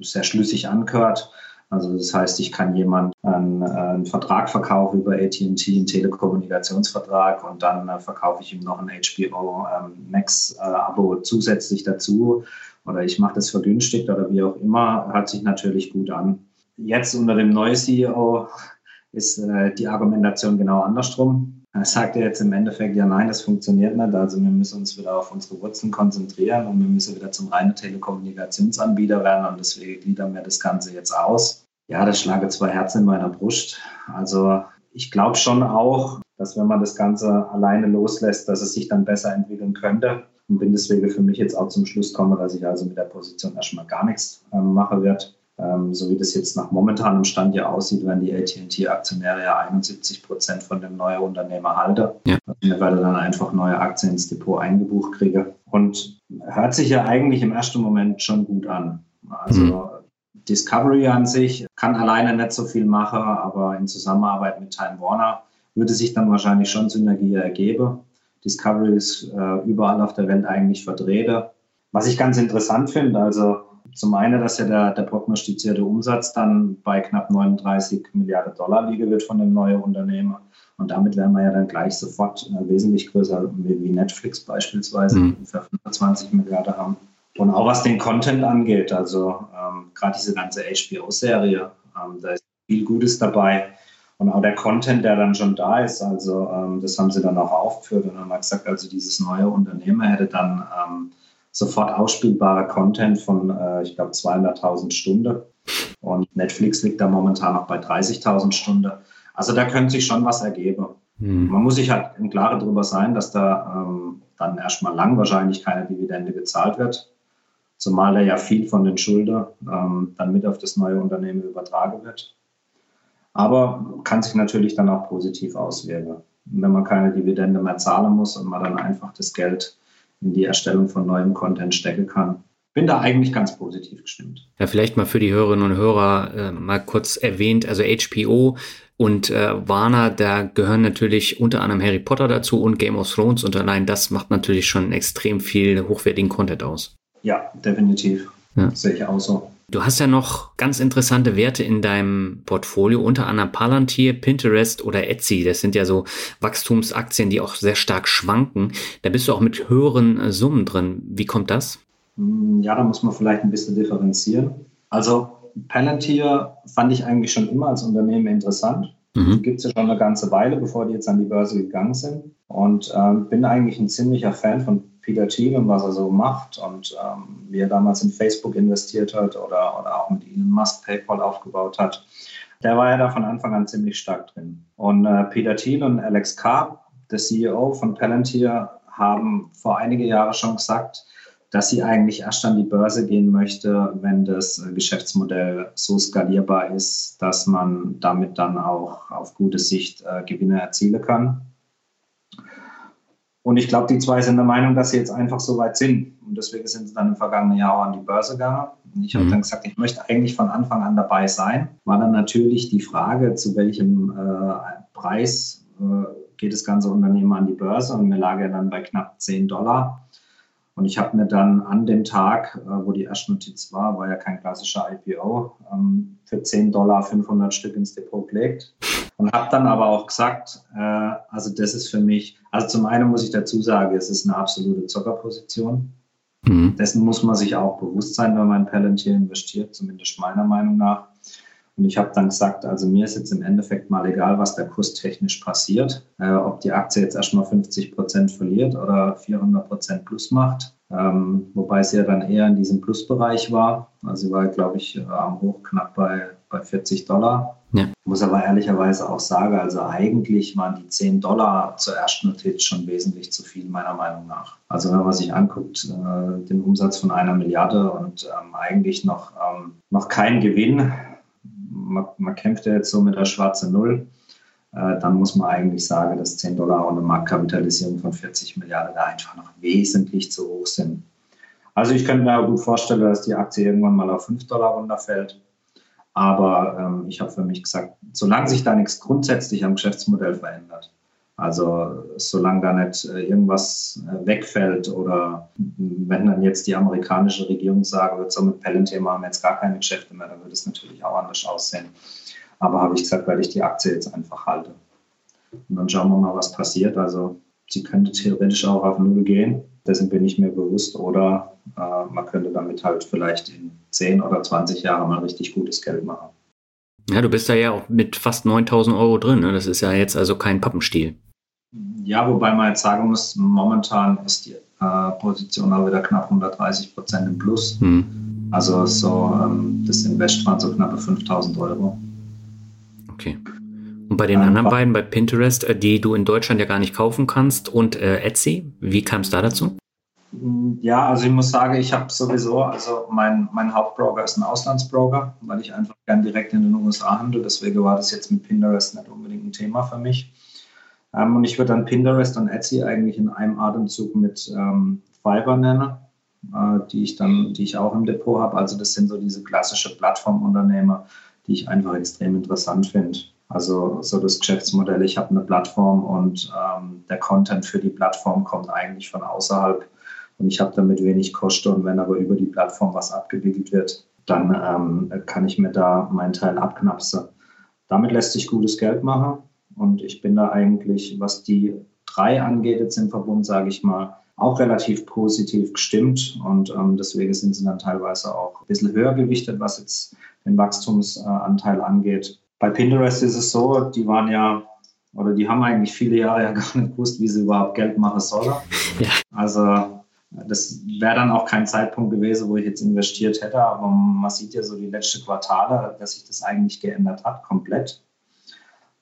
sehr schlüssig angehört. Also das heißt, ich kann jemand einen, einen Vertrag verkaufen über AT&T, einen Telekommunikationsvertrag und dann äh, verkaufe ich ihm noch ein HBO ähm, Max-Abo äh, zusätzlich dazu oder ich mache das vergünstigt oder wie auch immer, hört sich natürlich gut an. Jetzt unter dem neuen CEO ist äh, die Argumentation genau andersrum. Er sagt ja jetzt im Endeffekt, ja nein, das funktioniert nicht. Also wir müssen uns wieder auf unsere Wurzeln konzentrieren und wir müssen wieder zum reinen Telekommunikationsanbieter werden und deswegen gliedern wir das Ganze jetzt aus. Ja, das schlage zwei Herzen in meiner Brust. Also ich glaube schon auch, dass wenn man das Ganze alleine loslässt, dass es sich dann besser entwickeln könnte. Und bin deswegen für mich jetzt auch zum Schluss komme, dass ich also mit der Position erstmal gar nichts äh, machen werde. Ähm, so wie das jetzt nach momentanem Stand ja aussieht, werden die AT&T-Aktionäre ja 71 Prozent von dem neuen Unternehmer halten. Ja. Ich werde dann einfach neue Aktien ins Depot eingebucht kriege. Und hört sich ja eigentlich im ersten Moment schon gut an. Also mhm. Discovery an sich kann alleine nicht so viel machen, aber in Zusammenarbeit mit Time Warner würde sich dann wahrscheinlich schon Synergie ergeben. Discovery ist äh, überall auf der Welt eigentlich vertreten. Was ich ganz interessant finde, also zum einen, dass ja der, der prognostizierte Umsatz dann bei knapp 39 Milliarden Dollar liegen wird von dem neuen Unternehmen. Und damit wären wir ja dann gleich sofort äh, wesentlich größer, wie, Netflix beispielsweise, mhm. für 25 Milliarden haben. Und auch was den Content angeht, also ähm, gerade diese ganze HBO-Serie, ähm, da ist viel Gutes dabei. Und auch der Content, der dann schon da ist, also ähm, das haben sie dann auch aufgeführt und haben gesagt, also dieses neue Unternehmen hätte dann ähm, sofort ausspielbarer Content von, äh, ich glaube, 200.000 Stunden. Und Netflix liegt da momentan noch bei 30.000 Stunden. Also da könnte sich schon was ergeben. Hm. Man muss sich halt im Klaren darüber sein, dass da ähm, dann erstmal lang wahrscheinlich keine Dividende gezahlt wird. Zumal da ja viel von den Schulden ähm, dann mit auf das neue Unternehmen übertragen wird. Aber kann sich natürlich dann auch positiv auswirken. Wenn man keine Dividende mehr zahlen muss und man dann einfach das Geld in die Erstellung von neuem Content stecken kann. Bin da eigentlich ganz positiv gestimmt. Ja, vielleicht mal für die Hörerinnen und Hörer äh, mal kurz erwähnt, also HBO und äh, Warner, da gehören natürlich unter anderem Harry Potter dazu und Game of Thrones und allein das macht natürlich schon extrem viel hochwertigen Content aus. Ja, definitiv. Ja. Sehe ich auch so. Du hast ja noch ganz interessante Werte in deinem Portfolio, unter anderem Palantir, Pinterest oder Etsy. Das sind ja so Wachstumsaktien, die auch sehr stark schwanken. Da bist du auch mit höheren äh, Summen drin. Wie kommt das? Hm, ja, da muss man vielleicht ein bisschen differenzieren. Also Palantir fand ich eigentlich schon immer als Unternehmen interessant. Mhm. Gibt es ja schon eine ganze Weile, bevor die jetzt an die Börse gegangen sind. Und äh, bin eigentlich ein ziemlicher Fan von Peter Thiel und was er so macht und ähm, wie er damals in Facebook investiert hat oder, oder auch mit Elon Musk PayPal aufgebaut hat, der war ja da von Anfang an ziemlich stark drin. Und äh, Peter Thiel und Alex Carr, der CEO von Palantir, haben vor einige Jahre schon gesagt, dass sie eigentlich erst an die Börse gehen möchte, wenn das Geschäftsmodell so skalierbar ist, dass man damit dann auch auf gute Sicht äh, Gewinne erzielen kann. Und ich glaube, die zwei sind der Meinung, dass sie jetzt einfach so weit sind. Und deswegen sind sie dann im vergangenen Jahr auch an die Börse gegangen. Und ich habe mhm. dann gesagt, ich möchte eigentlich von Anfang an dabei sein. War dann natürlich die Frage, zu welchem äh, Preis äh, geht das ganze Unternehmen an die Börse. Und mir lag ja dann bei knapp 10 Dollar. Und ich habe mir dann an dem Tag, äh, wo die erste Notiz war, war ja kein klassischer IPO, ähm, für 10 Dollar 500 Stück ins Depot gelegt. Und habe dann aber auch gesagt, äh, also das ist für mich, also zum einen muss ich dazu sagen, es ist eine absolute Zockerposition. Mhm. Dessen muss man sich auch bewusst sein, wenn man in Palantir investiert, zumindest meiner Meinung nach. Und ich habe dann gesagt, also mir ist jetzt im Endeffekt mal egal, was der Kurs technisch passiert, äh, ob die Aktie jetzt erstmal 50 Prozent verliert oder 400 Prozent plus macht. Ähm, wobei sie ja dann eher in diesem Plusbereich war. Also sie war, glaube ich, äh, am Hoch knapp bei, bei 40 Dollar. Ja. Muss aber ehrlicherweise auch sagen, also eigentlich waren die 10 Dollar zur ersten Notiz schon wesentlich zu viel, meiner Meinung nach. Also wenn man sich anguckt, äh, den Umsatz von einer Milliarde und ähm, eigentlich noch, ähm, noch kein Gewinn, man, man kämpft ja jetzt so mit der schwarzen Null. äh, dann muss man eigentlich sagen, dass 10 Dollar und eine Marktkapitalisierung von 40 Milliarden da einfach noch wesentlich zu hoch sind. Also ich könnte mir gut vorstellen, dass die Aktie irgendwann mal auf 5 Dollar runterfällt. Aber ähm, ich habe für mich gesagt, solange sich da nichts grundsätzlich am Geschäftsmodell verändert, also solange da nicht äh, irgendwas äh, wegfällt oder wenn dann jetzt die amerikanische Regierung sagen wird, so mit Palantir machen wir jetzt gar keine Geschäfte mehr, dann würde es natürlich auch anders aussehen. Aber habe ich gesagt, weil ich die Aktie jetzt einfach halte. Und dann schauen wir mal, was passiert. Also sie könnte theoretisch auch auf Null gehen, dessen bin ich mir bewusst. Oder äh, man könnte damit halt vielleicht in 10 oder 20 Jahren mal richtig gutes Geld machen. Ja, du bist da ja auch mit fast 9000 Euro drin. Ne? Das ist ja jetzt also kein Pappenstiel. Ja, wobei man jetzt sagen muss, momentan ist die äh, Position auch wieder knapp 130 Prozent im Plus. Hm. Also so ähm, das Invest waren so knappe 5000 Euro. Okay. Und bei den ähm, anderen beiden, bei Pinterest, äh, die du in Deutschland ja gar nicht kaufen kannst, und äh, Etsy, wie kam es da dazu? Ja, also ich muss sagen, ich habe sowieso, also mein, mein Hauptbroker ist ein Auslandsbroker, weil ich einfach gern direkt in den USA handle. Deswegen war das jetzt mit Pinterest nicht unbedingt ein Thema für mich. Ähm, und ich würde dann Pinterest und Etsy eigentlich in einem Atemzug mit ähm, Fiverr nennen, äh, die ich dann, die ich auch im Depot habe. Also das sind so diese klassische Plattformunternehmer, die ich einfach extrem interessant finde. Also so das Geschäftsmodell, ich habe eine Plattform und ähm, der Content für die Plattform kommt eigentlich von außerhalb und ich habe damit wenig Kosten und wenn aber über die Plattform was abgewickelt wird, dann ähm, kann ich mir da meinen Teil abknapsen. Damit lässt sich gutes Geld machen und ich bin da eigentlich, was die drei angeht, jetzt im Verbund, sage ich mal, auch relativ positiv gestimmt und ähm, deswegen sind sie dann teilweise auch ein bisschen höher gewichtet, was jetzt den Wachstumsanteil angeht. Bei Pinterest ist es so, die waren ja oder die haben eigentlich viele Jahre ja [laughs] gar nicht gewusst, wie sie überhaupt Geld machen sollen. [laughs] Ja. Also das wäre dann auch kein Zeitpunkt gewesen, wo ich jetzt investiert hätte, aber man sieht ja so die letzten Quartale, dass sich das eigentlich geändert hat, komplett.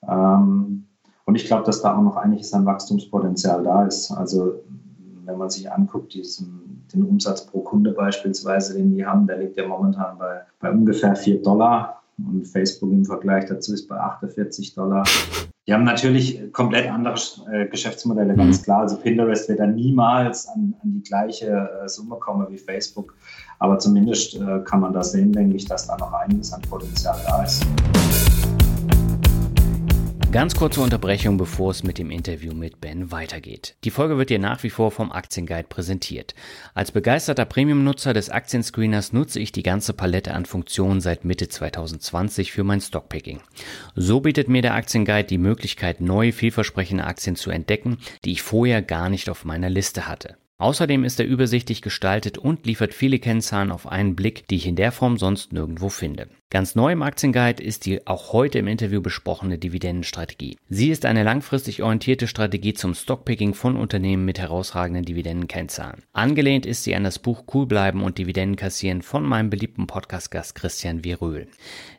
Ähm, und ich glaube, dass da auch noch einiges an Wachstumspotenzial da ist. Also wenn man sich anguckt, diesen, den Umsatz pro Kunde beispielsweise, den die haben, der liegt ja momentan bei, bei ungefähr 4 Dollar. Und Facebook im Vergleich dazu ist bei 48 Dollar. Die haben natürlich komplett andere äh, Geschäftsmodelle, ganz mhm. klar. Also Pinterest wird dann niemals an, an die gleiche äh, Summe kommen wie Facebook. Aber zumindest äh, kann man da sehen, denke ich, dass da noch einiges an Potenzial da ist. Ganz kurze Unterbrechung, bevor es mit dem Interview mit Ben weitergeht. Die Folge wird dir nach wie vor vom Aktienguide präsentiert. Als begeisterter Premium-Nutzer des Aktienscreeners nutze ich die ganze Palette an Funktionen seit Mitte 2020 für mein Stockpicking. So bietet mir der Aktienguide die Möglichkeit, neue, vielversprechende Aktien zu entdecken, die ich vorher gar nicht auf meiner Liste hatte. Außerdem ist er übersichtlich gestaltet und liefert viele Kennzahlen auf einen Blick, die ich in der Form sonst nirgendwo finde. Ganz neu im Aktienguide ist die auch heute im Interview besprochene Dividendenstrategie. Sie ist eine langfristig orientierte Strategie zum Stockpicking von Unternehmen mit herausragenden Dividendenkennzahlen. Angelehnt ist sie an das Buch Cool bleiben und Dividenden kassieren von meinem beliebten Podcast-Gast Christian Viröhl.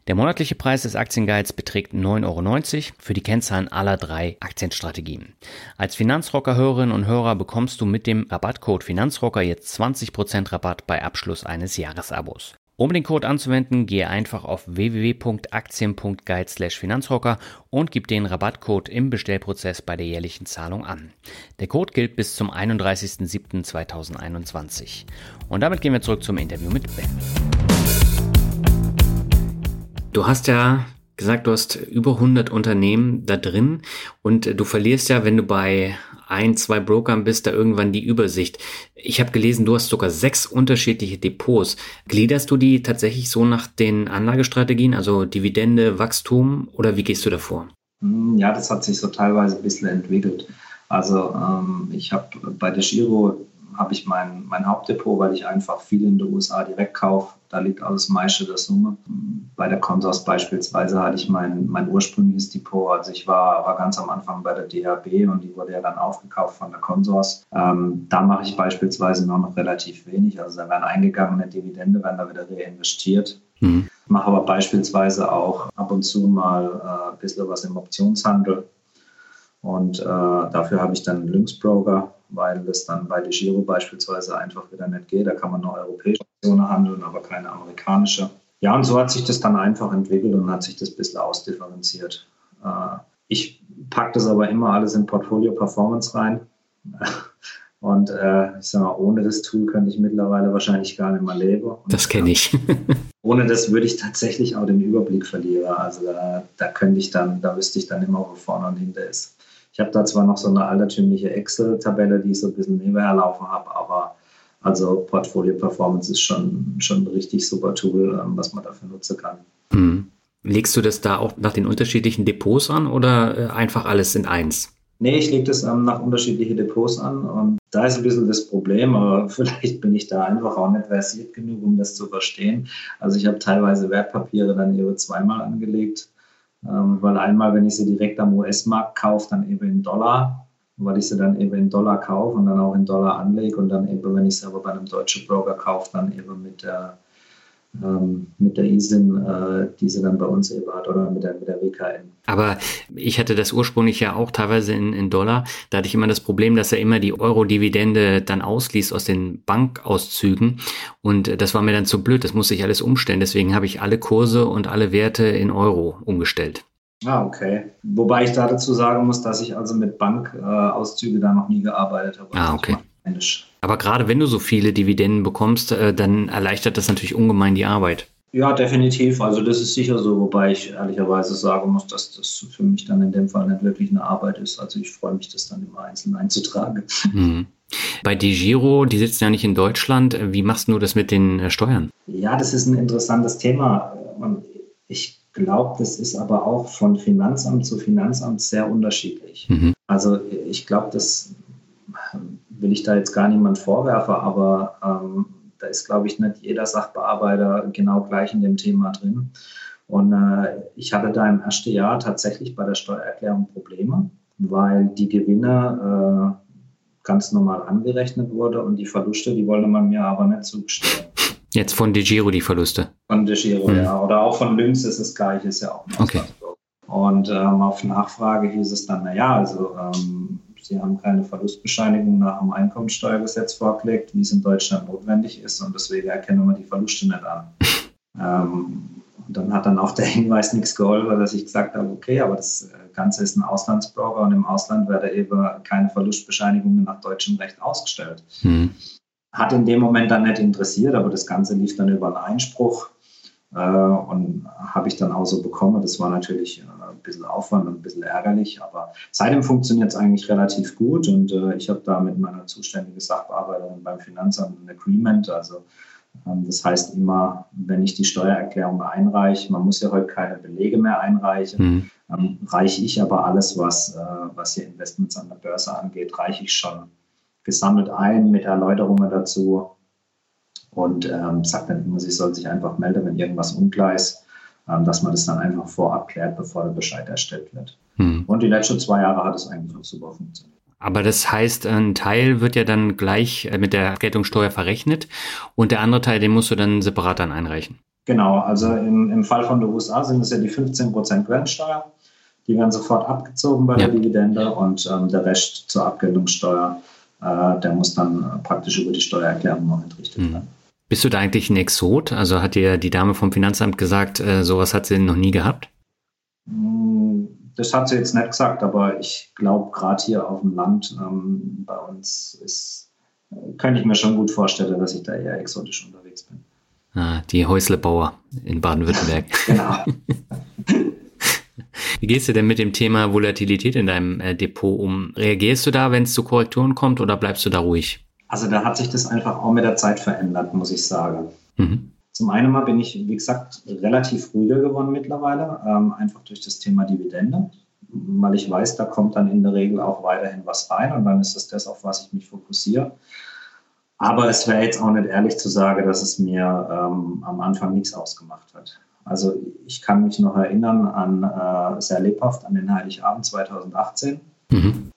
Der monatliche Preis des Aktienguides beträgt 9,90 Euro für die Kennzahlen aller drei Aktienstrategien. Als Finanzrocker-Hörerinnen und Hörer bekommst du mit dem Rabattcode Finanzrocker jetzt 20% Rabatt bei Abschluss eines Jahresabos. Um den Code anzuwenden, gehe einfach auf www.aktien.guide/finanzrocker und gib den Rabattcode im Bestellprozess bei der jährlichen Zahlung an. Der Code gilt bis zum 31.07.2021. Und damit gehen wir zurück zum Interview mit Ben. Du hast ja gesagt, du hast über 100 Unternehmen da drin und du verlierst ja, wenn du bei ein, zwei Brokern bist, da irgendwann die Übersicht. Ich habe gelesen, du hast sogar sechs unterschiedliche Depots. Gliederst du die tatsächlich so nach den Anlagestrategien, also Dividende, Wachstum oder wie gehst du davor? Hm, ja, das hat sich so teilweise ein bisschen entwickelt. Also ähm, ich habe bei der Giro habe ich mein, mein Hauptdepot, weil ich einfach viel in den USA direkt kaufe. Da liegt alles meiste der Summe. Bei der Consors beispielsweise hatte ich mein, mein ursprüngliches Depot. Also ich war, war ganz am Anfang bei der DHB und die wurde ja dann aufgekauft von der Consors. Ähm, da mache ich beispielsweise nur noch relativ wenig. Also da werden eingegangene Dividende, werden da wieder reinvestiert. Mhm. Mache aber beispielsweise auch ab und zu mal äh, ein bisschen was im Optionshandel. Und äh, dafür habe ich dann einen Lynx-Broker, weil das dann bei Giro beispielsweise einfach wieder nicht geht. Da kann man nur europäische Aktionen handeln, aber keine amerikanische. Ja, und so hat sich das dann einfach entwickelt und hat sich das ein bisschen ausdifferenziert. Äh, Ich packe das aber immer alles in Portfolio Performance rein. [laughs] Und äh, ich sage mal, ohne das Tool könnte ich mittlerweile wahrscheinlich gar nicht mehr leben. Und das kenne ich. [laughs] ohne das würde ich tatsächlich auch den Überblick verlieren. Also da, da könnte ich dann, da wüsste ich dann immer, wo vorne und hinter ist. Ich habe da zwar noch so eine altertümliche Excel-Tabelle, die ich so ein bisschen nebenher laufen habe, aber also Portfolio Performance ist schon, schon ein richtig super Tool, ähm, was man dafür nutzen kann. Hm. Legst du das da auch nach den unterschiedlichen Depots an oder äh, einfach alles in eins? Nee, ich lege das ähm, nach unterschiedlichen Depots an und da ist ein bisschen das Problem, aber [laughs] vielleicht bin ich da einfach auch nicht versiert genug, um das zu verstehen. Also ich habe teilweise Wertpapiere dann eben zweimal angelegt, ähm, weil einmal, wenn ich sie direkt am US-Markt kaufe, dann eben in Dollar, weil ich sie dann eben in Dollar kaufe und dann auch in Dollar anlege und dann eben, wenn ich sie aber bei einem deutschen Broker kaufe, dann eben mit der ähm, mit der ISIN, äh, die sie dann bei uns eben hat oder mit der, mit der WKN. Aber ich hatte das ursprünglich ja auch teilweise in, in Dollar. Da hatte ich immer das Problem, dass er immer die Euro-Dividende dann ausliest aus den Bankauszügen. Und das war mir dann zu blöd. Das musste ich alles umstellen. Deswegen habe ich alle Kurse und alle Werte in Euro umgestellt. Ah, okay. Wobei ich da dazu sagen muss, dass ich also mit Bankauszüge äh, da noch nie gearbeitet habe. Ah, okay. Aber gerade wenn du so viele Dividenden bekommst, äh, dann erleichtert das natürlich ungemein die Arbeit. Ja, definitiv. Also das ist sicher so, wobei ich ehrlicherweise sagen muss, dass das für mich dann in dem Fall nicht wirklich eine Arbeit ist. Also ich freue mich, das dann immer einzeln einzutragen. Mhm. Bei DeGiro, die sitzen ja nicht in Deutschland. Wie machst du das mit den äh, Steuern? Ja, das ist ein interessantes Thema. Ich glaube, das ist aber auch von Finanzamt zu Finanzamt sehr unterschiedlich. Mhm. Also ich glaube, das will ich da jetzt gar niemand vorwerfen, aber ähm, da ist, glaube ich, nicht jeder Sachbearbeiter genau gleich in dem Thema drin. Und äh, ich hatte da im ersten Jahr tatsächlich bei der Steuererklärung Probleme, weil die Gewinne äh, ganz normal angerechnet wurde und die Verluste, die wollte man mir aber nicht zugestehen. Jetzt von DeGiro die Verluste? Von DeGiro, mhm. ja. Oder auch von Lynx ist das gleiche, ist ja auch Okay. Und ähm, auf Nachfrage hieß es dann, naja, also ähm, Sie haben keine Verlustbescheinigung nach dem Einkommensteuergesetz vorgelegt, wie es in Deutschland notwendig ist und deswegen erkennen wir die Verluste nicht an. [laughs] Ähm, und dann hat dann auch der Hinweis nichts geholfen, dass ich gesagt habe, okay, aber das äh, Ganze ist ein Auslandsbroker und im Ausland werden eben keine Verlustbescheinigungen nach deutschem Recht ausgestellt. Mhm. Hat in dem Moment dann nicht interessiert, aber das Ganze lief dann über einen Einspruch äh, und habe ich dann auch so bekommen. Das war natürlich äh, bisschen Aufwand und ein bisschen ärgerlich, aber seitdem funktioniert es eigentlich relativ gut und äh, ich habe da mit meiner zuständigen Sachbearbeiterin beim Finanzamt ein Agreement. Also ähm, das heißt immer, wenn ich die Steuererklärung einreiche, man muss ja heute keine Belege mehr einreichen, mhm. ähm, reiche ich aber alles, was, äh, was hier Investments an der Börse angeht, reiche ich schon gesammelt ein mit Erläuterungen dazu und ähm, sagt dann immer, sie soll sich einfach melden, wenn irgendwas unklar ist, dass man das dann einfach vorab klärt, bevor der Bescheid erstellt wird. Hm. Und die letzten zwei Jahre hat es eigentlich auch super funktioniert. Aber das heißt, ein Teil wird ja dann gleich äh, mit der Abgeltungssteuer verrechnet und der andere Teil, den musst du dann separat dann einreichen. Genau, also im, im Fall von den USA sind es ja die 15% Quellensteuer. Die werden sofort abgezogen bei ja. der Dividende und ähm, der Rest zur Abgeltungssteuer, äh, der muss dann praktisch über die Steuererklärung noch entrichtet hm. werden. Bist du da eigentlich ein Exot? Also hat dir die Dame vom Finanzamt gesagt, äh, sowas hat sie noch nie gehabt? Mm, das hat sie jetzt nicht gesagt, aber ich glaube, gerade hier auf dem Land ähm, bei uns ist, könnte ich mir schon gut vorstellen, dass ich da eher exotisch unterwegs bin. Ah, die Häuslebauer in Baden-Württemberg. [laughs] genau. [laughs] Wie gehst du denn mit dem Thema Volatilität in deinem äh, Depot um? Reagierst du da, wenn es zu Korrekturen kommt oder bleibst du da ruhig? Also da hat sich das einfach auch mit der Zeit verändert, muss ich sagen. Mhm. Zum einen mal bin ich, wie gesagt, relativ ruhiger geworden mittlerweile, ähm, einfach durch das Thema Dividende, weil ich weiß, da kommt dann in der Regel auch weiterhin was rein und dann ist es das, auf was ich mich fokussiere. Aber es wäre jetzt auch nicht ehrlich zu sagen, dass es mir ähm, am Anfang nichts ausgemacht hat. Also ich kann mich noch erinnern an äh, sehr lebhaft an den Heiligabend 2018. Mhm.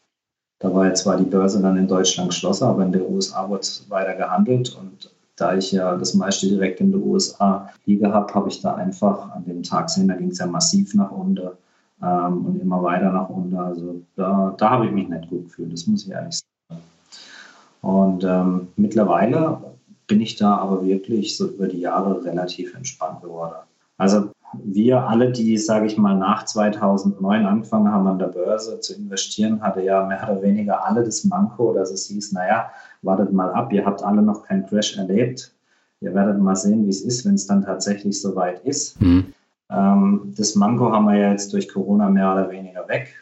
Da war jetzt zwar die Börse dann in Deutschland geschlossen, aber in den USA wurde weiter gehandelt. Und da ich ja das meiste direkt in den USA liege habe, habe ich da einfach an dem Tag gesehen, da ging es ja massiv nach unten ähm, und immer weiter nach unten. Also da, da habe ich mich nicht gut gefühlt, das muss ich ehrlich sagen. Und ähm, mittlerweile bin ich da aber wirklich so über die Jahre relativ entspannt geworden. Also wir alle, die, sage ich mal, nach 2009 angefangen haben an der Börse zu investieren, hatte ja mehr oder weniger alle das Manko, dass es hieß, naja, wartet mal ab, ihr habt alle noch keinen Crash erlebt. Ihr werdet mal sehen, wie es ist, wenn es dann tatsächlich soweit ist. Mhm. Ähm, das Manko haben wir ja jetzt durch Corona mehr oder weniger weg,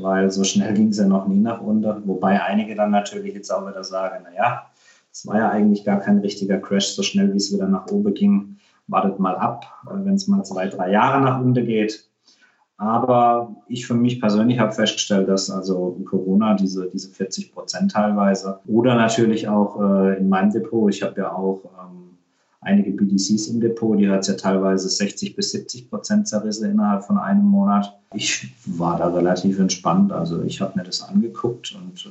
weil so schnell ging es ja noch nie nach unten. Wobei einige dann natürlich jetzt auch wieder sagen, naja, es war ja eigentlich gar kein richtiger Crash, so schnell wie es wieder nach oben ging wartet mal ab, wenn es mal zwei, drei Jahre nach unten geht. Aber ich für mich persönlich habe festgestellt, dass also Corona diese, diese 40 Prozent teilweise oder natürlich auch äh, in meinem Depot, ich habe ja auch ähm, einige BDCs im Depot, die hat es ja teilweise 60 bis 70 Prozent zerrissen innerhalb von einem Monat. Ich war da relativ entspannt, also ich habe mir das angeguckt und äh,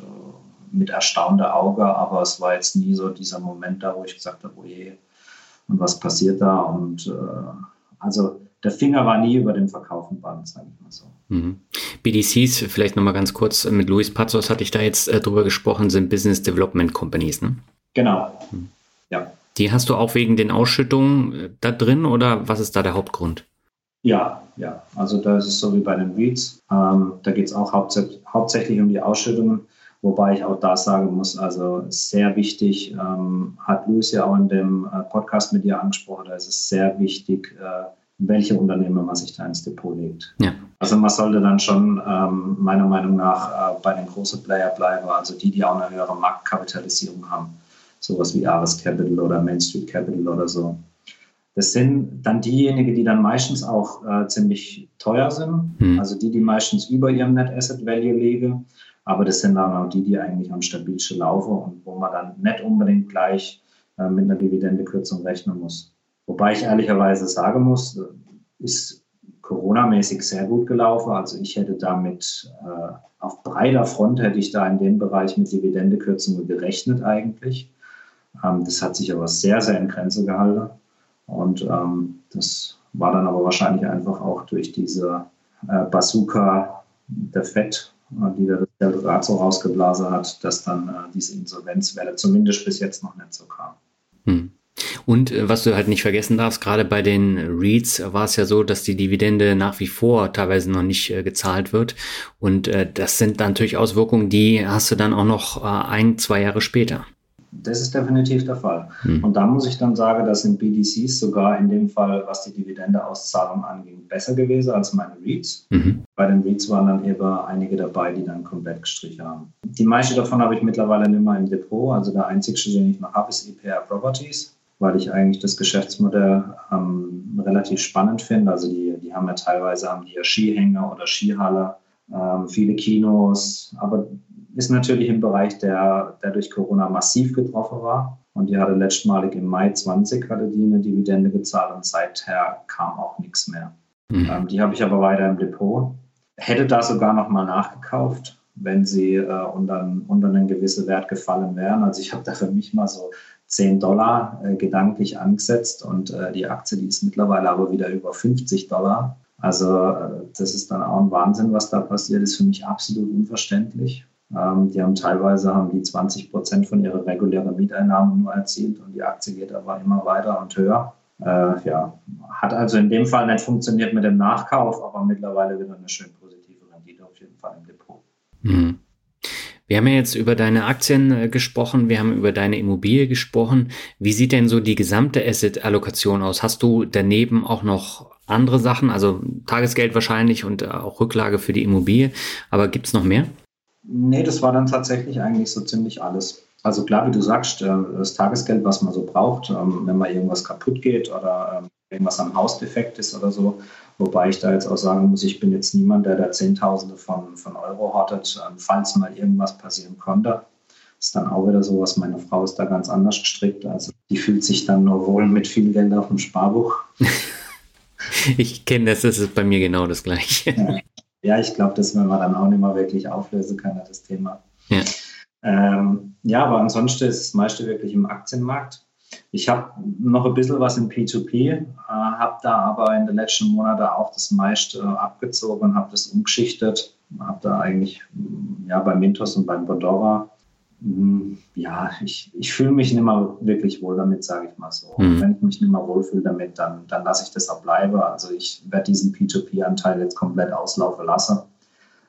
mit erstaunter Auge, aber es war jetzt nie so dieser Moment da, wo ich gesagt habe, oh je, und was passiert da. Und äh, also der Finger war nie über dem verkaufen Band, sage ich mal so. Mhm. BDCs, vielleicht nochmal ganz kurz, mit Luis Pazos hatte ich da jetzt äh, drüber gesprochen, sind Business Development Companies, ne? Genau, mhm. ja. Die hast du auch wegen den Ausschüttungen äh, da drin oder was ist da der Hauptgrund? Ja, ja. Also da ist es so wie bei den REITs. Ähm, da geht es auch hauptsächlich um die Ausschüttungen. Wobei ich auch da sagen muss, also sehr wichtig, ähm, hat Luis ja auch in dem äh, Podcast mit dir angesprochen, da ist es sehr wichtig, äh, welche Unternehmen man sich da ins Depot legt. Ja. Also man sollte dann schon ähm, meiner Meinung nach äh, bei den großen Player bleiben, also die, die auch eine höhere Marktkapitalisierung haben, sowas wie Ares Capital oder Main Street Capital oder so. Das sind dann diejenigen, die dann meistens auch äh, ziemlich teuer sind, hm. also die, die meistens über ihrem Net Asset Value liegen aber das sind dann auch die, die eigentlich am stabilsten laufen und wo man dann nicht unbedingt gleich äh, mit einer Dividendekürzung rechnen muss. Wobei ich ehrlicherweise sagen muss, äh, ist Corona-mäßig sehr gut gelaufen. Also ich hätte damit äh, auf breiter Front hätte ich da in dem Bereich mit Dividendekürzungen gerechnet eigentlich. Ähm, das hat sich aber sehr, sehr in Grenze gehalten. Und ähm, das war dann aber wahrscheinlich einfach auch durch diese äh, Bazooka der FED die da Geld so rausgeblasen hat, dass dann äh, diese Insolvenzwelle zumindest bis jetzt noch nicht so kam. Hm. Und äh, was du halt nicht vergessen darfst, gerade bei den REITs war es ja so, dass die Dividende nach wie vor teilweise noch nicht äh, gezahlt wird. Und äh, das sind natürlich Auswirkungen, die hast du dann auch noch äh, ein, zwei Jahre später. Das ist definitiv der Fall. Hm. Und da muss ich dann sagen, dass in BDCs sogar in dem Fall, was die Dividendeauszahlung anging, besser gewesen als meine REITs. Mhm. Bei den REITs waren dann eben einige dabei, die dann komplett gestrichen haben. Die meiste davon habe ich mittlerweile nicht mehr im Depot. Also der einzige, den ich noch habe, ist EPR Properties, weil ich eigentlich das Geschäftsmodell ähm, relativ spannend finde. Also die, die haben ja teilweise haben die ja Skihänger oder Skihalle, ähm, viele Kinos, aber ist natürlich im Bereich, der, der durch Corona massiv getroffen war. Und die hatte letztmalig im Mai 20 hatte die eine Dividende gezahlt und seither kam auch nichts mehr. Mhm. Ähm, die habe ich aber weiter im Depot. Hätte da sogar noch mal nachgekauft, wenn sie äh, unter, unter einen gewissen Wert gefallen wären. Also ich habe da für mich mal so 10 Dollar äh, gedanklich angesetzt und äh, die Aktie, die ist mittlerweile aber wieder über 50 Dollar. Also äh, das ist dann auch ein Wahnsinn, was da passiert ist, für mich absolut unverständlich. Ähm, die haben teilweise haben die 20 Prozent von ihrer regulären Mieteinnahmen nur erzielt und die Aktie geht aber immer weiter und höher. Äh, ja, hat also in dem Fall nicht funktioniert mit dem Nachkauf, aber mittlerweile wieder eine schön positive Rendite auf jeden Fall im Depot. Mhm. Wir haben ja jetzt über deine Aktien äh, gesprochen, wir haben über deine Immobilie gesprochen. Wie sieht denn so die gesamte Asset-Allokation aus? Hast du daneben auch noch andere Sachen, also Tagesgeld wahrscheinlich und auch Rücklage für die Immobilie, aber gibt es noch mehr? Nee, das war dann tatsächlich eigentlich so ziemlich alles. Also klar, wie du sagst, äh, das Tagesgeld, was man so braucht, ähm, wenn mal irgendwas kaputt geht oder ähm, irgendwas am Haus defekt ist oder so. Wobei ich da jetzt auch sagen muss, ich bin jetzt niemand, der da Zehntausende von, von Euro hortet, ähm, falls mal irgendwas passieren konnte. Ist dann auch wieder so was. Meine Frau ist da ganz anders gestrickt. Also die fühlt sich dann nur wohl mit viel Geld auf dem Sparbuch. [laughs] ich kenne das, das ist bei mir genau das Gleiche. Ja. Ja, ich glaube, das werden wir dann auch nicht mehr wirklich auflösen können, das Thema. Ja. Ähm, ja, aber ansonsten ist das meiste wirklich im Aktienmarkt. Ich habe noch ein bisschen was in P2P, äh, habe da aber in den letzten Monaten auch das meiste äh, abgezogen und habe das umgeschichtet. Habe da eigentlich ja, bei Mintos und beim Bondora ja, ich, ich fühle mich nicht mehr wirklich wohl damit, sage ich mal so. Mhm. Wenn ich mich nicht mehr wohlfühle damit, dann, dann lasse ich das auch bleiben. Also ich werde diesen P2P-Anteil jetzt komplett auslaufen lassen.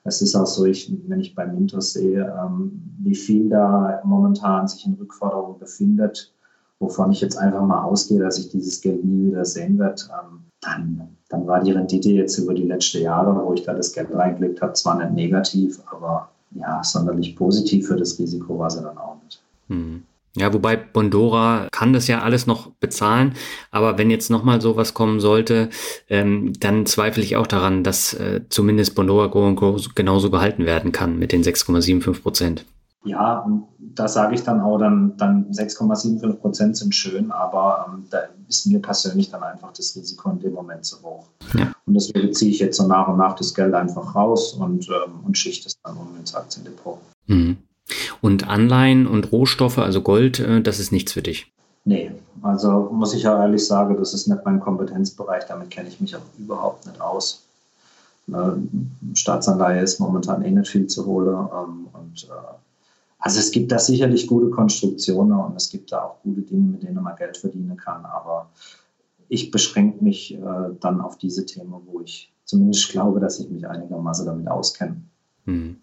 Es ist auch so, ich, wenn ich bei Mintos sehe, ähm, wie viel da momentan sich in Rückforderung befindet, wovon ich jetzt einfach mal ausgehe, dass ich dieses Geld nie wieder sehen werde, ähm, dann, dann war die Rendite jetzt über die letzten Jahre, wo ich da das Geld reingelegt habe, zwar nicht negativ, aber ja, sonderlich positiv für das Risiko war sie dann auch nicht. Hm. Ja, wobei Bondora kann das ja alles noch bezahlen, aber wenn jetzt nochmal sowas kommen sollte, ähm, dann zweifle ich auch daran, dass äh, zumindest Bondora Go Go genauso gehalten werden kann mit den 6,75 Prozent. Ja, und da sage ich dann auch, dann, dann 6,75 Prozent sind schön, aber ähm, da ist mir persönlich dann einfach das Risiko in dem Moment zu hoch. Ja. Und deswegen ziehe ich jetzt so nach und nach das Geld einfach raus und, ähm, und schichte es dann um ins Aktiendepot. Mhm. Und Anleihen und Rohstoffe, also Gold, äh, das ist nichts für dich? Nee, also muss ich ja ehrlich sagen, das ist nicht mein Kompetenzbereich, damit kenne ich mich auch überhaupt nicht aus. Äh, Staatsanleihe ist momentan eh nicht viel zu holen ähm, und äh, also es gibt da sicherlich gute Konstruktionen und es gibt da auch gute Dinge, mit denen man Geld verdienen kann. Aber ich beschränke mich äh, dann auf diese Themen, wo ich zumindest glaube, dass ich mich einigermaßen damit auskenne. Hm.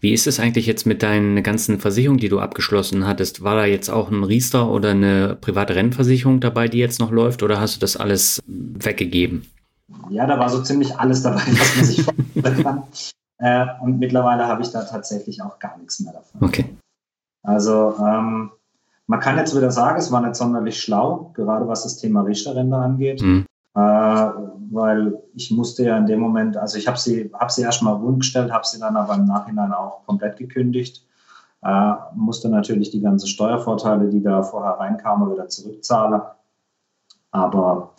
Wie ist es eigentlich jetzt mit deinen ganzen Versicherungen, die du abgeschlossen hattest? War da jetzt auch ein Riester oder eine private Rennversicherung dabei, die jetzt noch läuft, oder hast du das alles weggegeben? Ja, da war so ziemlich alles dabei, was man sich [laughs] vorstellen kann. Äh, und mittlerweile habe ich da tatsächlich auch gar nichts mehr davon. Okay. Also ähm, man kann jetzt wieder sagen, es war nicht sonderlich schlau, gerade was das Thema Richter-Rente angeht. Mhm. Äh, weil ich musste ja in dem Moment, also ich habe sie, hab sie erstmal rund gestellt, habe sie dann aber im Nachhinein auch komplett gekündigt. Äh, musste natürlich die ganzen Steuervorteile, die da vorher reinkamen, wieder zurückzahlen. Aber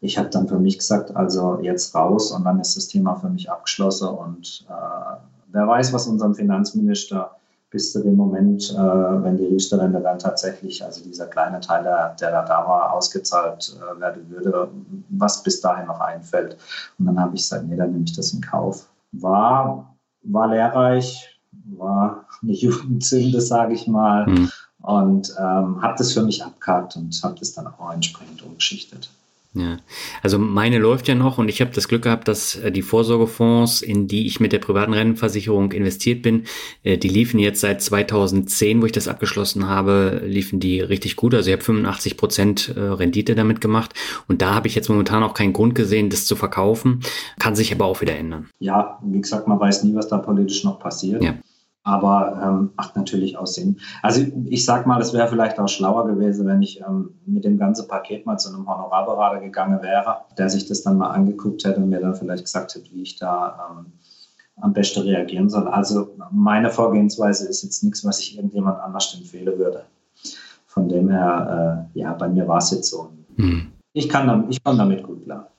ich habe dann für mich gesagt, also jetzt raus und dann ist das Thema für mich abgeschlossen und äh, wer weiß, was unserem Finanzminister bis zu dem Moment, äh, wenn die Riester-Rente dann tatsächlich, also dieser kleine Teil, der, der da, da war, ausgezahlt äh, werden würde, was bis dahin noch einfällt. Und dann habe ich gesagt, nee, dann nehme ich das in Kauf. War, war lehrreich, war eine [laughs] Jugendsünde, sage ich mal. Mhm. Und ähm, habe das für mich abgehakt und habe das dann auch entsprechend umgeschichtet. Ja, also meine läuft ja noch und ich habe das Glück gehabt, dass äh, die Vorsorgefonds, in die ich mit der privaten Rentenversicherung investiert bin, äh, die liefen jetzt seit 2010, wo ich das abgeschlossen habe, liefen die richtig gut. Also ich habe 85 Prozent äh, Rendite damit gemacht und da habe ich jetzt momentan auch keinen Grund gesehen, das zu verkaufen. Kann sich aber auch wieder ändern. Ja, wie gesagt, man weiß nie, was da politisch noch passiert. Ja aber ähm, macht natürlich auch Sinn. Also ich sag mal, es wäre vielleicht auch schlauer gewesen, wenn ich ähm, mit dem ganzen Paket mal zu einem Honorarberater gegangen wäre, der sich das dann mal angeguckt hätte und mir dann vielleicht gesagt hätte, wie ich da ähm, am besten reagieren soll. Also meine Vorgehensweise ist jetzt nichts, was ich irgendjemand anders empfehlen würde. Von dem her, äh, ja, bei mir war es jetzt so. Hm. Ich, kann damit, ich kann damit gut klar.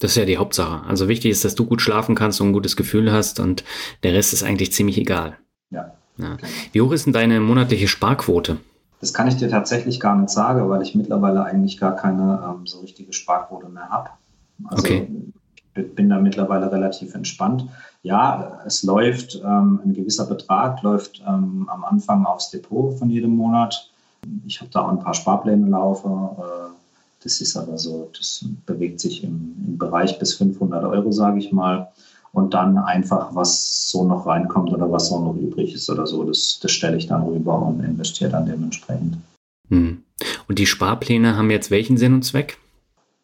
Das ist ja die Hauptsache. Also wichtig ist, dass du gut schlafen kannst und ein gutes Gefühl hast und der Rest ist eigentlich ziemlich egal. Ja. ja. Wie hoch ist denn deine monatliche Sparquote? Das kann ich dir tatsächlich gar nicht sagen, weil ich mittlerweile eigentlich gar keine ähm, so richtige Sparquote mehr habe. Also okay. ich bin da mittlerweile relativ entspannt. Ja, es läuft, ähm, ein gewisser Betrag läuft ähm, am Anfang aufs Depot von jedem Monat. Ich habe da auch ein paar Sparpläne laufen. Äh, das ist aber so, das bewegt sich im, im Bereich bis 500 Euro, sage ich mal und dann einfach, was so noch reinkommt oder was so noch übrig ist oder so, das, das stelle ich dann rüber und investiere dann dementsprechend. Hm. Und die Sparpläne haben jetzt welchen Sinn und Zweck?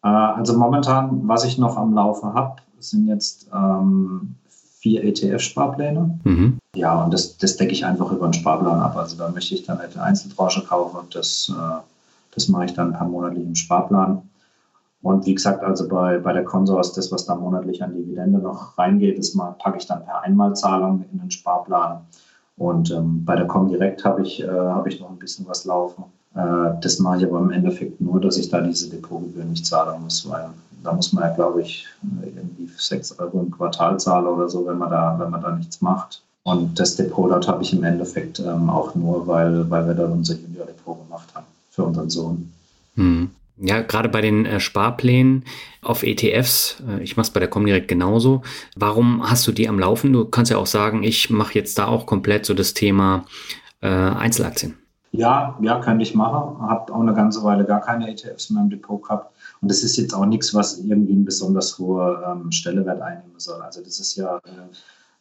Äh, also momentan, was ich noch am Laufe habe, sind jetzt ähm, vier ETF-Sparpläne. Mhm. Ja, und das, das decke ich einfach über einen Sparplan ab. Also da möchte ich dann eine Einzeltranche kaufen und das, äh, das mache ich dann per monatlichem Sparplan. Und wie gesagt, also bei, bei der Consors, das, was da monatlich an Dividende noch reingeht, das packe ich dann per Einmalzahlung in den Sparplan. Und ähm, bei der Comdirect habe ich, äh, hab ich noch ein bisschen was laufen. Äh, das mache ich aber im Endeffekt nur, dass ich da diese Depotgebühr nicht zahlen muss, weil da muss man ja, glaube ich, irgendwie 6 Euro im Quartal zahlen oder so, wenn man da, wenn man da nichts macht. Und das Depot dort habe ich im Endeffekt ähm, auch nur, weil, weil wir da unser Junior-Depot gemacht haben für unseren Sohn. Hm. Ja, gerade bei den äh, Sparplänen auf ETFs, äh, ich mache es bei der Comdirect genauso. Warum hast du die am Laufen? Du kannst ja auch sagen, ich mache jetzt da auch komplett so das Thema äh, Einzelaktien? Ja, ja, könnte ich machen. Habe auch eine ganze Weile gar keine ETFs in meinem Depot gehabt. Und das ist jetzt auch nichts, was irgendwie eine besonders hohe ähm, Stellewert einnehmen soll. Also das ist ja äh,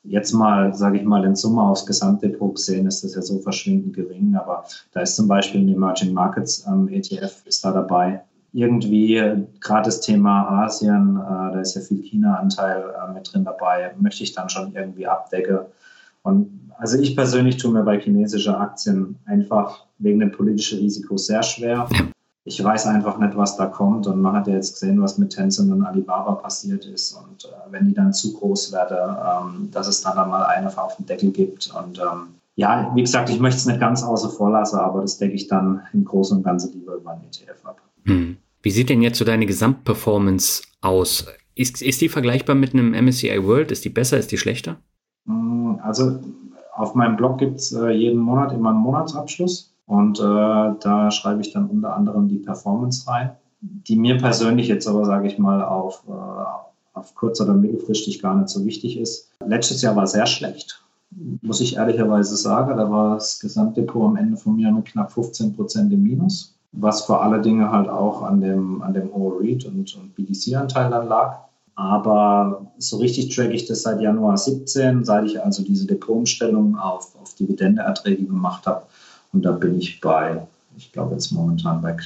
jetzt mal, sage ich mal, in Summe aufs Gesamtdepot gesehen, ist das ja so verschwindend gering. Aber da ist zum Beispiel ein Emerging Markets ähm, ETF ist da dabei. Irgendwie gerade das Thema Asien, äh, da ist ja viel China-Anteil äh, mit drin dabei, möchte ich dann schon irgendwie abdecken. Und also ich persönlich tue mir bei chinesischen Aktien einfach wegen dem politischen Risiko sehr schwer. [laughs] Ich weiß einfach nicht, was da kommt. Und man hat ja jetzt gesehen, was mit Tencent und Alibaba passiert ist. Und äh, wenn die dann zu groß werden, ähm, dass es dann einmal eine auf den Deckel gibt. Und ähm, ja, wie gesagt, ich möchte es nicht ganz außer vor lassen, aber das decke ich dann im Großen und Ganzen lieber über einen ETF ab. Hm. Wie sieht denn jetzt so deine Gesamtperformance aus? Ist, ist die vergleichbar mit einem MSCI World? Ist die besser, ist die schlechter? Hm, also auf meinem Blog gibt es äh, jeden Monat immer einen Monatsabschluss und äh, da schreibe ich dann unter anderem die Performance rein, die mir persönlich jetzt aber, sage ich mal, auf, äh, auf kurz- oder mittelfristig gar nicht so wichtig ist. Letztes Jahr war sehr schlecht, muss ich ehrlicherweise sagen. Da war das Gesamtdepot am Ende von mir mit knapp 15 Prozent im Minus, was vor allen Dingen halt auch an dem, an dem hohen REIT und, und BDC-Anteil dann lag. Aber so richtig track ich das seit Januar 17, seit ich also diese Depotumstellung auf, auf Dividendeerträge gemacht habe. Und da bin ich bei, ich glaube jetzt momentan bei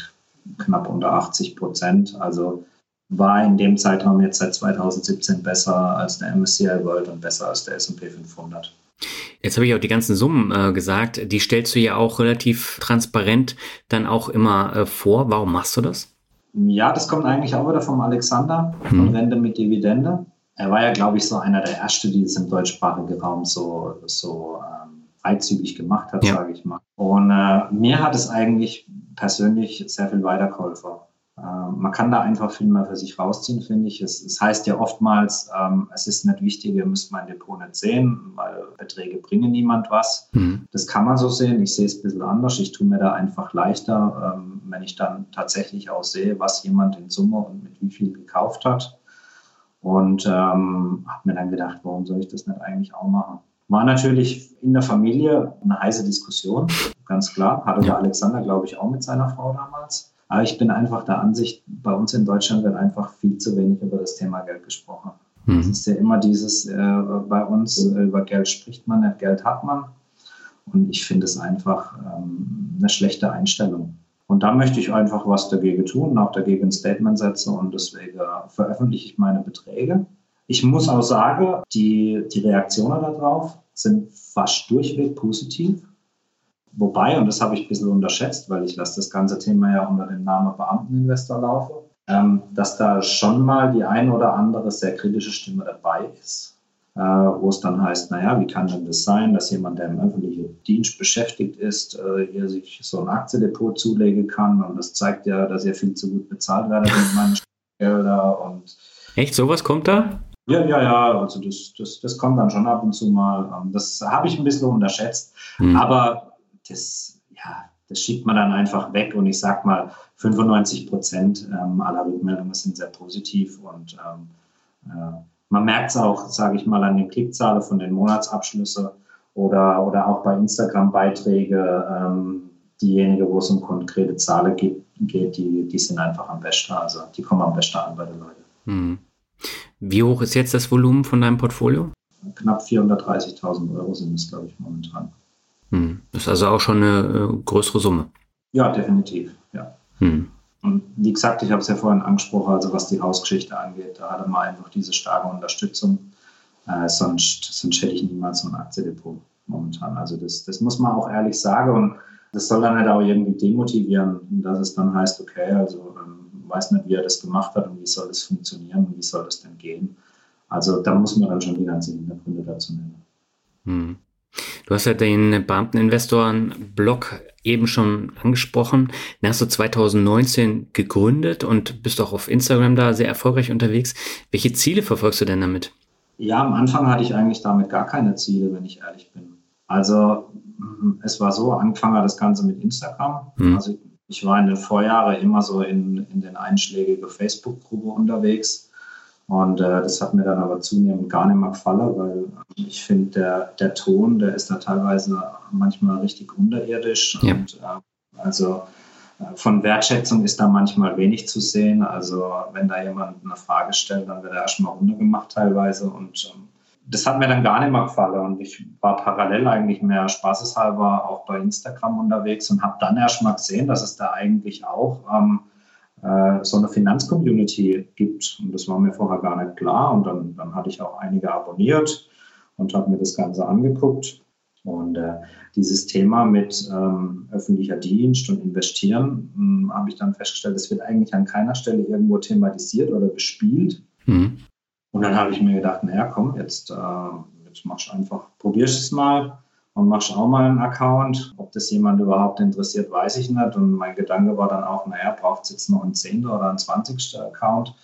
knapp unter 80 Prozent. Also war in dem Zeitraum jetzt seit 2017 besser als der MSCI World und besser als der S&P 500. Jetzt habe ich auch die ganzen Summen äh, gesagt. Die stellst du ja auch relativ transparent dann auch immer äh, vor. Warum machst du das? Ja, das kommt eigentlich auch wieder vom Alexander von hm. Rente mit Dividende. Er war ja, glaube ich, so einer der Ersten, die es im deutschsprachigen Raum so, so ähm, freizügig gemacht hat, ja. sage ich mal. Und äh, mir hat es eigentlich persönlich sehr viel weitergeholfen. Ähm, man kann da einfach viel mehr für sich rausziehen, finde ich. Es, es heißt ja oftmals, ähm, es ist nicht wichtig, ihr müsst mein Depot nicht sehen, weil Beträge bringen niemand was. Mhm. Das kann man so sehen. Ich sehe es ein bisschen anders. Ich tue mir da einfach leichter, ähm, wenn ich dann tatsächlich auch sehe, was jemand in Summe und mit wie viel gekauft hat. Und ähm, habe mir dann gedacht, warum soll ich das nicht eigentlich auch machen? War natürlich in der Familie eine heiße Diskussion, ganz klar. Hatte der Alexander, glaube ich, auch mit seiner Frau damals. Aber ich bin einfach der Ansicht, bei uns in Deutschland wird einfach viel zu wenig über das Thema Geld gesprochen. Mhm. Es ist ja immer dieses, äh, bei uns äh, über Geld spricht man nicht, Geld hat man. Und ich finde es einfach ähm, eine schlechte Einstellung. Und da möchte ich einfach was dagegen tun, auch dagegen ein Statement setzen und deswegen veröffentliche ich meine Beträge. Ich muss auch sagen, die, die Reaktionen darauf sind fast durchweg positiv. Wobei, und das habe ich ein bisschen unterschätzt, weil ich lasse das ganze Thema ja unter dem Namen Beamteninvestor laufen, ähm, dass da schon mal die ein oder andere sehr kritische Stimme dabei ist, äh, wo es dann heißt, naja, wie kann denn das sein, dass jemand, der im öffentlichen Dienst beschäftigt ist, äh, hier sich so ein Aktiendepot zulegen kann und das zeigt ja, dass er viel zu gut bezahlt werde mit meinen [laughs] Gelder und Echt, sowas kommt da? Ja, ja, ja, also das, das, das kommt dann schon ab und zu mal. Ähm, das habe ich ein bisschen unterschätzt. Mhm. Aber das, ja, das schiebt man dann einfach weg. Und ich sag mal, 95 Prozent ähm, aller Rückmeldungen sind sehr positiv und ähm, äh, man merkt es auch, sage ich mal, an den Klickzahlen von den Monatsabschlüssen oder, oder auch bei Instagram-Beiträgen. Ähm, diejenigen, wo es um konkrete Zahlen geht, geht die, die sind einfach am besten. Also die kommen am besten an bei den Leuten. Hm. Wie hoch ist jetzt das Volumen von deinem Portfolio? Knapp 430.000 Euro sind es, glaube ich, momentan. Hm. Das ist also auch schon eine äh, größere Summe. Ja, definitiv, ja. Hm. Und wie gesagt, ich habe es ja vorhin angesprochen, also was die Hausgeschichte angeht, da hatte man einfach diese starke Unterstützung. Äh, sonst, sonst hätte ich niemals so ein Aktiendepot momentan. Also das, das muss man auch ehrlich sagen und das soll dann halt auch irgendwie demotivieren, dass es dann heißt, okay, also ähm, weiß nicht, wie er das gemacht hat und wie soll das funktionieren und wie soll das denn gehen. Also da muss man dann schon die ganzen Hintergründe dazu nennen. Hm. Du hast ja den Beamteninvestoren-Blog eben schon angesprochen. Den hast du 2019 gegründet und bist auch auf Instagram da sehr erfolgreich unterwegs. Welche Ziele verfolgst du denn damit? Ja, am Anfang hatte ich eigentlich damit gar keine Ziele, wenn ich ehrlich bin. Also mm, es war so, angefangen hat das Ganze mit Instagram. Hm. Also ich war in den Vorjahren immer so in, in den einschlägigen Facebook-Gruppe unterwegs Und äh, das hat mir dann aber zunehmend gar nicht mehr gefallen, weil ich finde, der, der Ton, der ist da teilweise manchmal richtig unterirdisch. Ja. Und äh, also äh, von Wertschätzung ist da manchmal wenig zu sehen. Also wenn da jemand eine Frage stellt, dann wird er erstmal runtergemacht teilweise. Und ähm, das hat mir dann gar nicht mehr gefallen. Und ich war parallel eigentlich mehr spaßeshalber auch bei Instagram unterwegs und habe dann erstmal gesehen, dass es da eigentlich auch ähm, äh, so eine Finanzcommunity gibt. Und das war mir vorher gar nicht klar. Und dann, dann hatte ich auch einige abonniert und habe mir das Ganze angeguckt. Und äh, dieses Thema mit ähm, öffentlicher Dienst und Investieren hm, habe ich dann festgestellt, das wird eigentlich an keiner Stelle irgendwo thematisiert oder bespielt. Mhm. Und dann habe ich mir gedacht, naja, komm, jetzt, äh, jetzt machst du einfach, probierst es mal und machst auch mal einen Account. Ob das jemand überhaupt interessiert, weiß ich nicht. Und mein Gedanke war dann auch, naja, braucht es jetzt noch einen 10. oder einen 20. Account,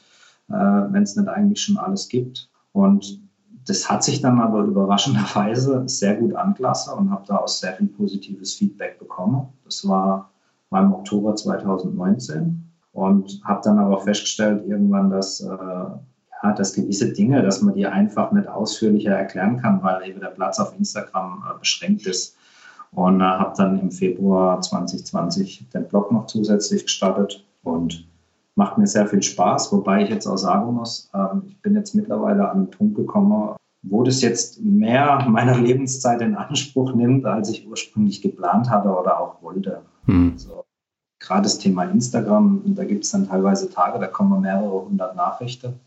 äh, wenn es nicht eigentlich schon alles gibt. Und das hat sich dann aber überraschenderweise sehr gut angelassen und habe da auch sehr viel positives Feedback bekommen. Das war, war im Oktober 2019 und habe dann aber festgestellt irgendwann, dass äh, ja, dass gewisse Dinge, dass man die einfach nicht ausführlicher erklären kann, weil eben der Platz auf Instagram äh, beschränkt ist. Und äh, habe dann im Februar 2020 den Blog noch zusätzlich gestartet und macht mir sehr viel Spaß, wobei ich jetzt auch sagen muss, äh, ich bin jetzt mittlerweile an einen Punkt gekommen, wo das jetzt mehr meiner Lebenszeit in Anspruch nimmt, als ich ursprünglich geplant hatte oder auch wollte. Mhm. Also, gerade das Thema Instagram, da gibt es dann teilweise Tage, da kommen mehrere hundert Nachrichten,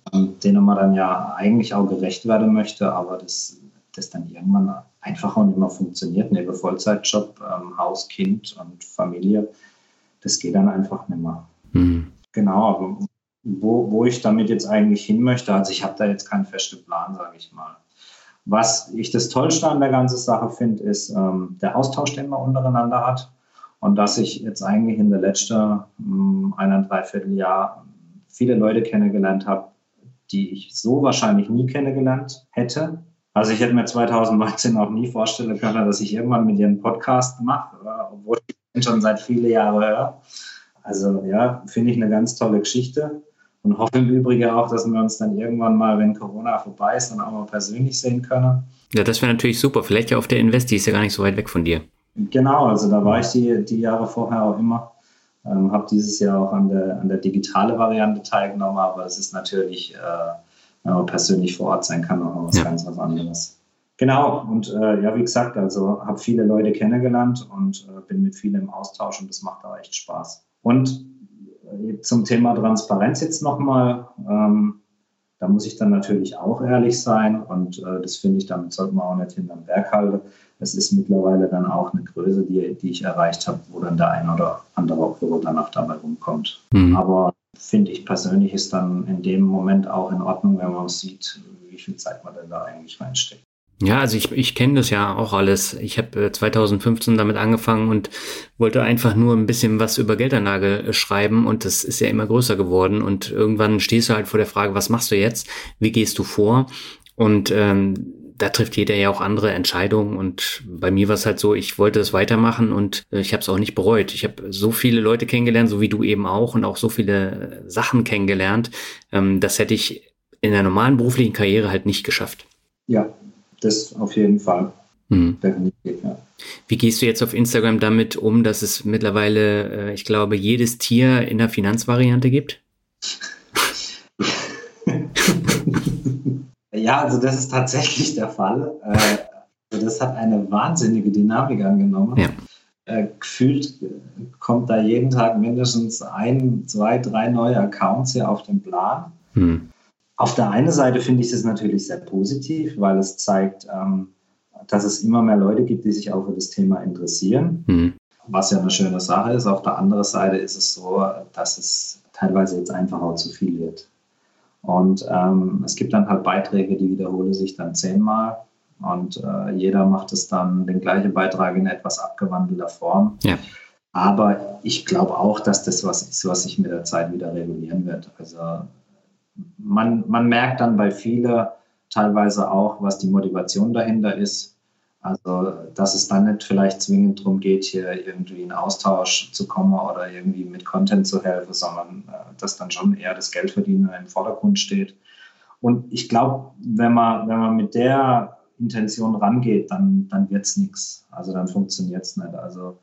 denen man dann ja eigentlich auch gerecht werden möchte, aber das, das dann irgendwann einfach auch nicht mehr funktioniert. Neben Vollzeitjob, ähm, Haus, Kind und Familie, das geht dann einfach nicht mehr. Mhm. Genau, aber wo, wo ich damit jetzt eigentlich hin möchte, also ich habe da jetzt keinen festen Plan, sage ich mal. Was ich das Tollste an der ganzen Sache finde, ist ähm, der Austausch, den man untereinander hat. Und dass ich jetzt eigentlich in der letzten hm, eineinhalb Jahr viele Leute kennengelernt habe, die ich so wahrscheinlich nie kennengelernt hätte. Also ich hätte mir 2019 auch nie vorstellen können, dass ich irgendwann mit einen Podcast mache, obwohl ich ihn schon seit vielen Jahren höre. Also ja, finde ich eine ganz tolle Geschichte und hoffe im Übrigen auch, dass wir uns dann irgendwann mal, wenn Corona vorbei ist, dann auch mal persönlich sehen können. Ja, das wäre natürlich super. Vielleicht ja auf der Invest, die ist ja gar nicht so weit weg von dir. Genau, also da war ich die, die Jahre vorher auch immer. Ähm, habe dieses Jahr auch an der, an der digitale Variante teilgenommen, aber es ist natürlich, äh, wenn man persönlich vor Ort sein kann, auch was ja. ganz was anderes. Genau, und äh, ja, wie gesagt, also habe viele Leute kennengelernt und äh, bin mit vielen im Austausch und das macht auch echt Spaß. Und äh, zum Thema Transparenz jetzt nochmal. Ähm, da muss ich dann natürlich auch ehrlich sein und äh, das finde ich, damit sollte man auch nicht hinterm Berg halten. Es ist mittlerweile dann auch eine Größe, die, die ich erreicht habe, wo dann der ein oder andere Euro dann auch dabei rumkommt. Mhm. Aber finde ich persönlich ist dann in dem Moment auch in Ordnung, wenn man sieht, wie viel Zeit man denn da eigentlich reinsteckt. Ja, also ich, ich kenne das ja auch alles. Ich habe äh, 2015 damit angefangen und wollte einfach nur ein bisschen was über Geldanlage äh, schreiben und das ist ja immer größer geworden und irgendwann stehst du halt vor der Frage, was machst du jetzt? Wie gehst du vor? Und ähm, da trifft jeder ja auch andere Entscheidungen und bei mir war es halt so, ich wollte es weitermachen und äh, ich habe es auch nicht bereut. Ich habe so viele Leute kennengelernt, so wie du eben auch und auch so viele Sachen kennengelernt. Ähm, das hätte ich in der normalen beruflichen Karriere halt nicht geschafft. Ja, das auf jeden Fall. Mhm. Definitiv, ja. Wie gehst du jetzt auf Instagram damit um, dass es mittlerweile, äh, ich glaube, jedes Tier in der Finanzvariante gibt? [laughs] ja, also das ist tatsächlich der Fall. Äh, also das hat eine wahnsinnige Dynamik angenommen. Ja. Äh, gefühlt kommt da jeden Tag mindestens ein, zwei, drei neue Accounts hier auf den Plan. Hm. Auf der einen Seite finde ich das natürlich sehr positiv, weil es zeigt, ähm, dass es immer mehr Leute gibt, die sich auch für das Thema interessieren, mhm. was ja eine schöne Sache ist. Auf der anderen Seite ist es so, dass es teilweise jetzt einfach auch zu viel wird. Und ähm, es gibt dann halt Beiträge, die wiederholen sich dann zehnmal und äh, jeder macht es dann den gleichen Beitrag in etwas abgewandelter Form. Ja. Aber ich glaube auch, dass das was ist, was sich mit der Zeit wieder regulieren wird. Also man, man merkt dann bei vielen teilweise auch, was die Motivation dahinter ist. Also, dass es dann nicht vielleicht zwingend darum geht, hier irgendwie in Austausch zu kommen oder irgendwie mit Content zu helfen, sondern äh, dass dann schon eher das Geldverdienen im Vordergrund steht. Und ich glaube, wenn man, wenn man mit der Intention rangeht, dann, dann wird es nichts. Also dann funktioniert es nicht. Also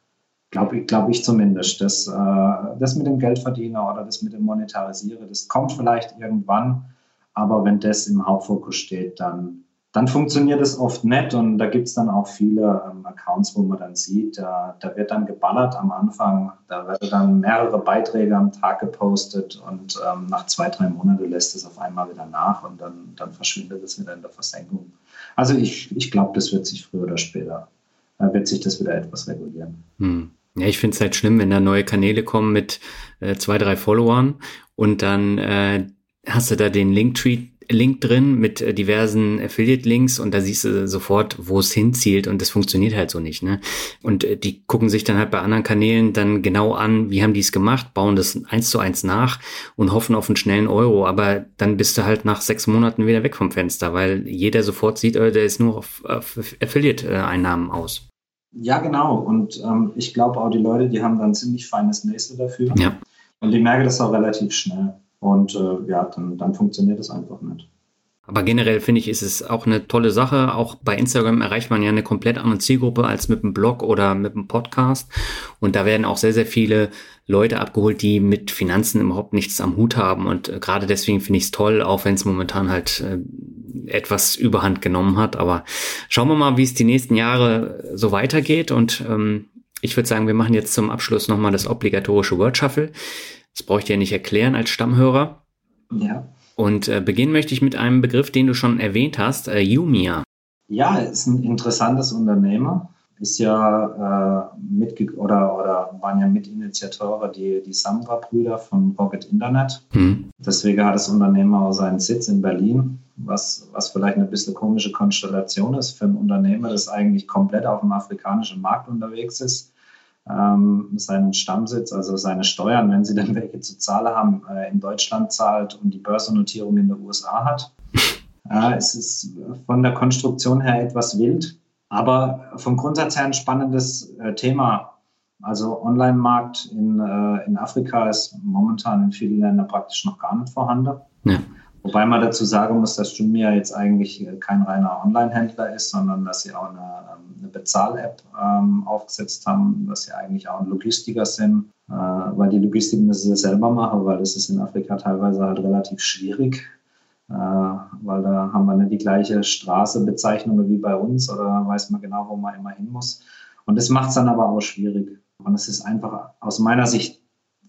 glaube glaub ich zumindest. Das, äh, das mit dem Geldverdiener oder das mit dem Monetarisieren, das kommt vielleicht irgendwann, aber wenn das im Hauptfokus steht, dann, dann funktioniert es oft nicht und da gibt es dann auch viele ähm, Accounts, wo man dann sieht, da, da wird dann geballert am Anfang, da werden dann mehrere Beiträge am Tag gepostet und ähm, nach zwei, drei Monaten lässt es auf einmal wieder nach und dann, dann verschwindet es wieder in der Versenkung. Also ich, ich glaube, das wird sich früher oder später, äh, wird sich das wieder etwas regulieren. Hm. Ja, ich finde es halt schlimm, wenn da neue Kanäle kommen mit äh, zwei, drei Followern und dann äh, hast du da den Linktree Link drin mit äh, diversen Affiliate-Links und da siehst du sofort, wo es hinzielt und das funktioniert halt so nicht. Ne? Und äh, die gucken sich dann halt bei anderen Kanälen dann genau an, wie haben die es gemacht, bauen das eins zu eins nach und hoffen auf einen schnellen Euro, aber dann bist du halt nach sechs Monaten wieder weg vom Fenster, weil jeder sofort sieht, äh, der ist nur auf, auf Affiliate-Einnahmen aus. Ja, genau. Und ähm, ich glaube auch die Leute, die haben dann ziemlich feines Nächste dafür. Ja. Und die merken das auch relativ schnell. Und äh, ja, dann, dann funktioniert das einfach nicht. Aber generell finde ich, ist es auch eine tolle Sache. Auch bei Instagram erreicht man ja eine komplett andere Zielgruppe als mit einem Blog oder mit einem Podcast. Und da werden auch sehr, sehr viele Leute abgeholt, die mit Finanzen überhaupt nichts am Hut haben. Und äh, gerade deswegen finde ich es toll, auch wenn es momentan halt äh, etwas überhand genommen hat. Aber schauen wir mal, wie es die nächsten Jahre so weitergeht. Und ähm, ich würde sagen, wir machen jetzt zum Abschluss nochmal das obligatorische Word Shuffle. Das brauche ich dir nicht erklären als Stammhörer. Ja. Und äh, beginnen möchte ich mit einem Begriff, den du schon erwähnt hast, äh, Jumia. Ja, ist ein interessantes Unternehmer. Ist ja äh, mit oder, oder waren ja Mitinitiatoren die, die Samra-Brüder von Rocket Internet. Hm. Deswegen hat das Unternehmen auch seinen Sitz in Berlin, was, was vielleicht eine bisschen komische Konstellation ist für ein Unternehmer, das eigentlich komplett auf dem afrikanischen Markt unterwegs ist ähm, seinen Stammsitz, also seine Steuern, wenn sie dann welche zu zahlen haben, äh, in Deutschland zahlt und die Börsennotierung in den USA hat. [laughs] Äh, es ist von der Konstruktion her etwas wild, aber vom Grundsatz her ein spannendes äh, Thema. Also Online-Markt in, äh, in Afrika ist momentan in vielen Ländern praktisch noch gar nicht vorhanden. Ja. Wobei man dazu sagen muss, dass Jumia jetzt eigentlich äh, kein reiner Online-Händler ist, sondern dass sie auch eine, ähm, eine Bezahl-App ähm, aufgesetzt haben, dass sie eigentlich auch ein Logistiker sind, äh, weil die Logistik müssen sie selber machen, weil das ist in Afrika teilweise halt relativ schwierig, äh, weil da haben wir nicht die gleiche Straßebezeichnung wie bei uns oder weiß man genau, wo man immer hin muss. Und das macht es dann aber auch schwierig. Und es ist einfach aus meiner Sicht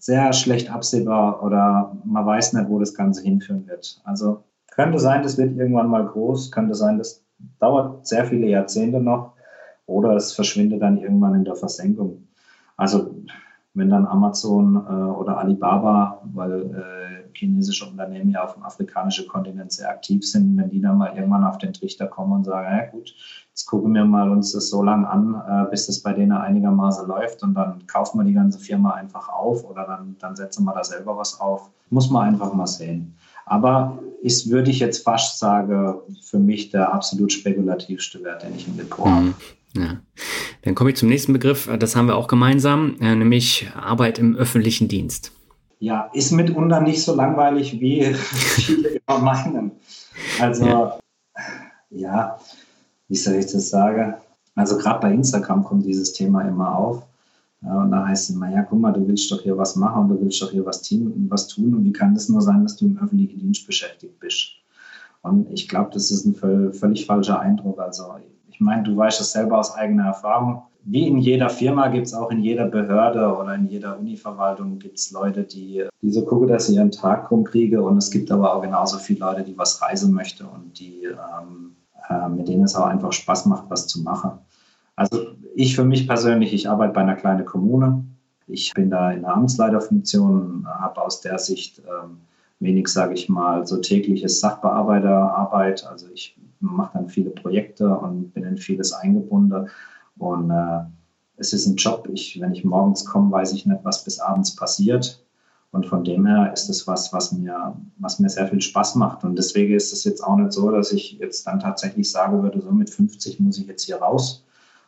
sehr schlecht absehbar oder man weiß nicht, wo das Ganze hinführen wird. Also könnte sein, das wird irgendwann mal groß, könnte sein, das dauert sehr viele Jahrzehnte noch oder es verschwindet dann irgendwann in der Versenkung. Also wenn dann Amazon äh, oder Alibaba, weil äh, chinesische Unternehmen ja auf dem afrikanischen Kontinent sehr aktiv sind, wenn die dann mal irgendwann auf den Trichter kommen und sagen, ja gut, jetzt gucken wir mal uns das so lange an, äh, bis das bei denen einigermaßen läuft und dann kaufen wir die ganze Firma einfach auf oder dann, dann setzen wir da selber was auf. Muss man einfach mal sehen. Aber ist, würde ich jetzt fast sagen, für mich der absolut spekulativste Wert, den ich im Depot habe. Mhm. Ja. Dann komme ich zum nächsten Begriff, das haben wir auch gemeinsam, äh, nämlich Arbeit im öffentlichen Dienst. Ja, ist mitunter nicht so langweilig, wie [laughs] viele immer meinen. Also, ja. ja, wie soll ich das sagen? Also gerade bei Instagram kommt dieses Thema immer auf. Und da heißt es immer, ja, guck mal, du willst doch hier was machen und du willst doch hier was, tun, was tun. Und wie kann das nur sein, dass du im öffentlichen Dienst beschäftigt bist? Und ich glaube, das ist ein völlig falscher Eindruck. Also ich meine, du weißt es selber aus eigener Erfahrung. Wie in jeder Firma gibt es auch in jeder Behörde oder in jeder Univerwaltung gibt es Leute, die, die so gucken, dass sie ihren Tag rumkriegen. Und es gibt aber auch genauso viele Leute, die was reisen möchten und die, ähm, äh, mit denen es auch einfach Spaß macht, was zu machen. Also ich für mich persönlich, ich arbeite bei einer kleinen Kommune. Ich bin da in der Amtsleiterfunktion, habe aus der Sicht ähm, wenig, sage ich mal, so tägliches Sachbearbeiterarbeit. Also ich mache dann viele Projekte und bin in vieles eingebunden. Und äh, es ist ein Job. Ich, wenn ich morgens komme, weiß ich nicht, was bis abends passiert. Und von dem her ist es was, was mir, was mir sehr viel Spaß macht. Und deswegen ist es jetzt auch nicht so, dass ich jetzt dann tatsächlich sagen würde, so mit 50 muss ich jetzt hier raus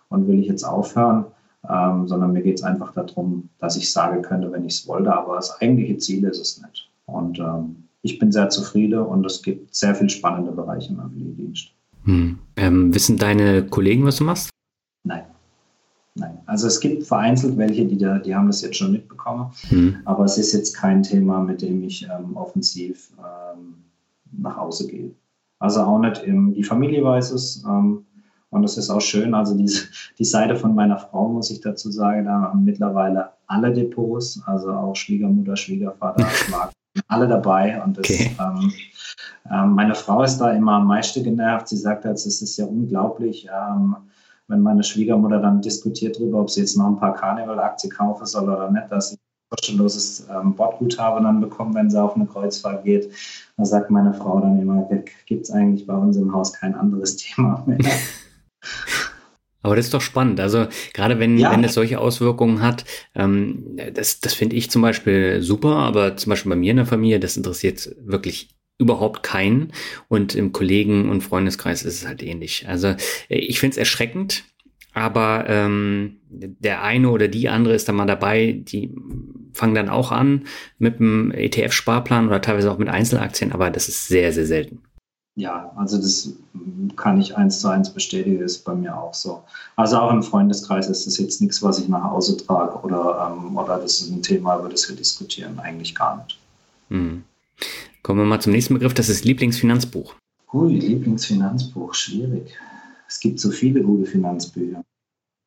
und will ich jetzt aufhören. Ähm, sondern mir geht es einfach darum, dass ich sagen könnte, wenn ich es wollte, aber das eigentliche Ziel ist es nicht. Und ähm, ich bin sehr zufrieden und es gibt sehr viele spannende Bereiche im Pflegedienst. Hm. Ähm, wissen deine Kollegen, was du machst? Nein. Nein. Also es gibt vereinzelt welche, die, da, die haben das jetzt schon mitbekommen, hm. aber es ist jetzt kein Thema, mit dem ich ähm, offensiv ähm, nach Hause gehe. Also auch nicht im, die Familie weiß es. Ähm, und das ist auch schön. Also diese, die Seite von meiner Frau, muss ich dazu sagen, da haben mittlerweile alle Depots, also auch Schwiegermutter, Schwiegervater, Schwager, alle dabei. Und das, okay. ähm, ähm, meine Frau ist da immer am meisten genervt. Sie sagt, also, es ist ja unglaublich, ähm, wenn meine Schwiegermutter dann diskutiert darüber, ob sie jetzt noch ein paar Karneval-Aktien kaufen soll oder nicht, dass sie kostenloses ähm, Bordguthaben dann bekommen, wenn sie auf eine Kreuzfahrt geht. Da sagt meine Frau dann immer, gibt es eigentlich bei uns im Haus kein anderes [laughs] Thema mehr. Aber das ist doch spannend. Also gerade wenn, ja. wenn es solche Auswirkungen hat, ähm, das, das finde ich zum Beispiel super, aber zum Beispiel bei mir in der Familie, das interessiert wirklich überhaupt keinen. Und im Kollegen- und Freundeskreis ist es halt ähnlich. Also ich finde es erschreckend, aber ähm, der eine oder die andere ist dann mal dabei, die fangen dann auch an mit einem ETF-Sparplan oder teilweise auch mit Einzelaktien, aber das ist sehr, sehr selten. Ja, also das kann ich eins zu eins bestätigen, ist bei mir auch so. Also auch im Freundeskreis ist das jetzt nichts, was ich nach Hause trage oder, ähm, oder das ist ein Thema, über das wir diskutieren, eigentlich gar nicht. Hm. Kommen wir mal zum nächsten Begriff, das ist Lieblingsfinanzbuch. Ui, Lieblingsfinanzbuch, schwierig. Es gibt so viele gute Finanzbücher.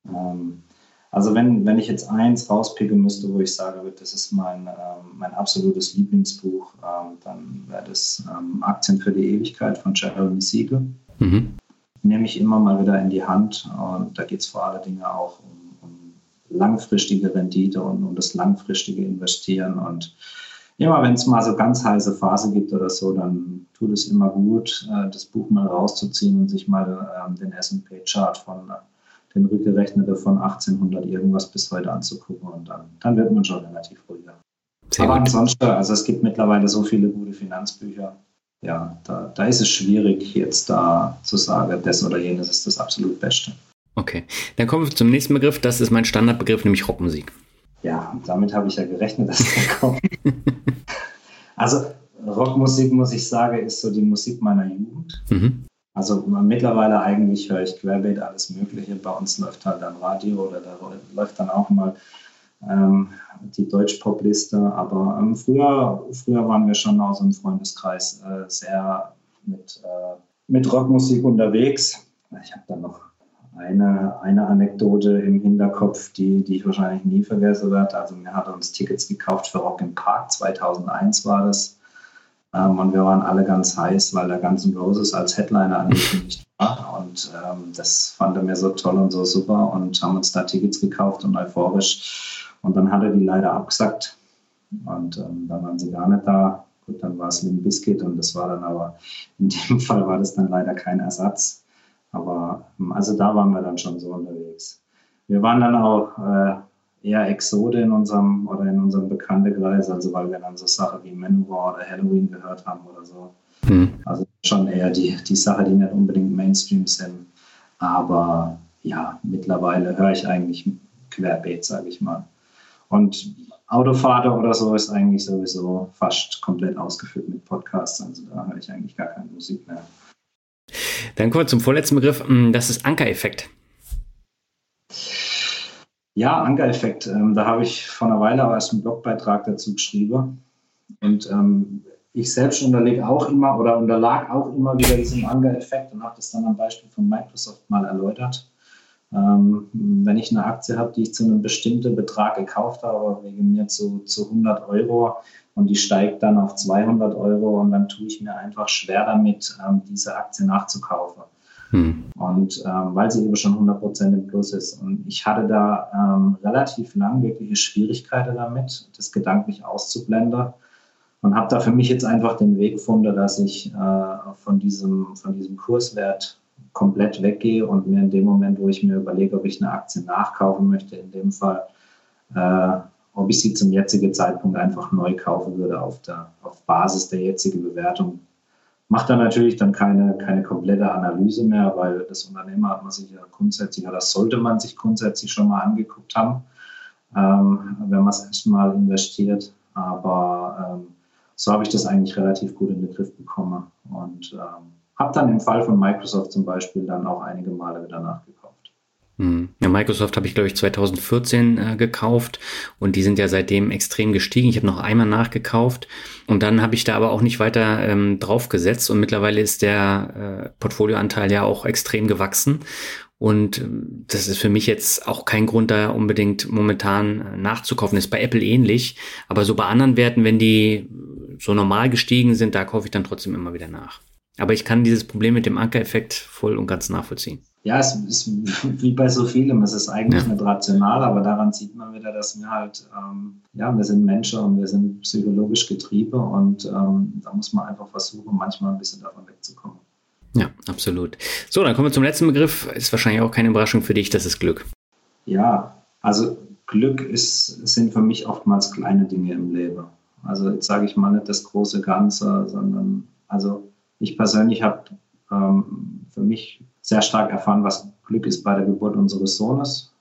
Ähm, also wenn, wenn ich jetzt eins rauspicken müsste, wo ich sage, das ist mein, ähm, mein absolutes Lieblingsbuch, ähm, dann wäre das ähm, Aktien für die Ewigkeit von Jeremy Siegel. Mhm. Nehme ich immer mal wieder in die Hand und da geht es vor allen Dingen auch um, um langfristige Rendite und um das langfristige Investieren und immer wenn es mal so ganz heiße Phase gibt oder so, dann tut es immer gut, äh, das Buch mal rauszuziehen und sich mal ähm, den S&P-Chart von den rückgerechnete von 1800 irgendwas bis heute anzugucken und dann, dann wird man schon relativ ruhiger. Sehr Aber gut. ansonsten, also es gibt mittlerweile so viele gute Finanzbücher. Ja, da, da ist es schwierig, jetzt da zu sagen, das oder jenes ist das absolut Beste. Okay, dann kommen wir zum nächsten Begriff. Das ist mein Standardbegriff, nämlich Rockmusik. Ja, damit habe ich ja gerechnet, dass der [laughs] kommt. also Rockmusik, muss ich sagen, ist so die Musik meiner Jugend. Mhm. Also mittlerweile eigentlich höre ich querbeet alles Mögliche. Bei uns läuft halt dann Radio oder da läuft dann auch mal ähm, die Deutsch-Pop-Liste. Aber ähm, früher, früher waren wir schon aus dem Freundeskreis äh, sehr mit, äh, mit Rockmusik unterwegs. Ich habe dann noch eine, eine Anekdote im Hinterkopf, die, die ich wahrscheinlich nie vergessen werde. Also mir hat uns Tickets gekauft für Rock im Park, 2001 war das. Ähm, und wir waren alle ganz heiß, weil der Guns N' Roses als Headliner angekündigt [laughs] war. Und ähm, das fand er mir so toll und so super und haben uns da Tickets gekauft und euphorisch. Und dann hat er die leider abgesagt. Und ähm, dann waren sie gar nicht da. Gut, dann war es Limp Biscuit und das war dann aber, in dem Fall war das dann leider kein Ersatz. Aber ähm, also da waren wir dann schon so unterwegs. Wir waren dann auch äh, eher Exode in unserem oder in unserem Bekanntenkreis, also weil wir dann so Sachen wie Manowar oder Halloween gehört haben oder so. Mhm. Also schon eher die, die Sache, die nicht unbedingt Mainstream sind. Aber ja, mittlerweile höre ich eigentlich querbeet, sage ich mal. Und Autofahrer oder so ist eigentlich sowieso fast komplett ausgefüllt mit Podcasts. Also da höre ich eigentlich gar keine Musik mehr. Dann kommen wir zum vorletzten Begriff. Das ist Ankereffekt. Ja, Ankereffekt. Ähm, da habe ich vor einer Weile auch erst einen Blogbeitrag dazu geschrieben. Und ähm, ich selbst unterlege auch immer oder unterlag auch immer wieder diesem Ankereffekt und habe das dann am Beispiel von Microsoft mal erläutert. Ähm, wenn ich eine Aktie habe, die ich zu einem bestimmten Betrag gekauft habe, wegen mir zu, zu 100 Euro und die steigt dann auf 200 Euro und dann tue ich mir einfach schwer damit, ähm, diese Aktie nachzukaufen. Hm. Und ähm, weil sie eben schon 100% im Plus ist. Und ich hatte da ähm, relativ lang wirkliche Schwierigkeiten damit, das gedanklich auszublenden. Und habe da für mich jetzt einfach den Weg gefunden, dass ich äh, von, diesem, von diesem Kurswert komplett weggehe und mir in dem Moment, wo ich mir überlege, ob ich eine Aktie nachkaufen möchte, in dem Fall, äh, ob ich sie zum jetzigen Zeitpunkt einfach neu kaufen würde auf, der, auf Basis der jetzigen Bewertung macht dann natürlich dann keine, keine komplette Analyse mehr, weil das Unternehmen hat man sich ja grundsätzlich, oder das sollte man sich grundsätzlich schon mal angeguckt haben, ähm, wenn man es erstmal investiert. Aber ähm, so habe ich das eigentlich relativ gut in den Griff bekommen und ähm, habe dann im Fall von Microsoft zum Beispiel dann auch einige Male wieder nachgekauft. Hm. Ja, Microsoft habe ich, glaube ich, 2014 äh, gekauft und die sind ja seitdem extrem gestiegen. Ich habe noch einmal nachgekauft und dann habe ich da aber auch nicht weiter ähm, draufgesetzt und mittlerweile ist der äh, Portfolioanteil ja auch extrem gewachsen und ähm, das ist für mich jetzt auch kein Grund, da unbedingt momentan äh, nachzukaufen. Ist bei Apple ähnlich. Aber so bei anderen Werten, wenn die so normal gestiegen sind, da kaufe ich dann trotzdem immer wieder nach. Aber ich kann dieses Problem mit dem Ankereffekt voll und ganz nachvollziehen. Ja, es ist [laughs] wie bei so vielem. Es ist eigentlich ja. nicht rational, aber daran sieht man wieder, dass wir halt, ähm, ja, wir sind Menschen und wir sind psychologisch getrieben und ähm, da muss man einfach versuchen, manchmal ein bisschen davon wegzukommen. Ja, absolut. So, dann kommen wir zum letzten Begriff. Ist wahrscheinlich auch keine Überraschung für dich, das ist Glück. Ja, also Glück ist, sind für mich oftmals kleine Dinge im Leben. Also jetzt sage ich mal nicht das große Ganze, sondern also ich persönlich habe ähm, für mich sehr stark erfahren, was Glück ist bei der Geburt unseres Sohnes.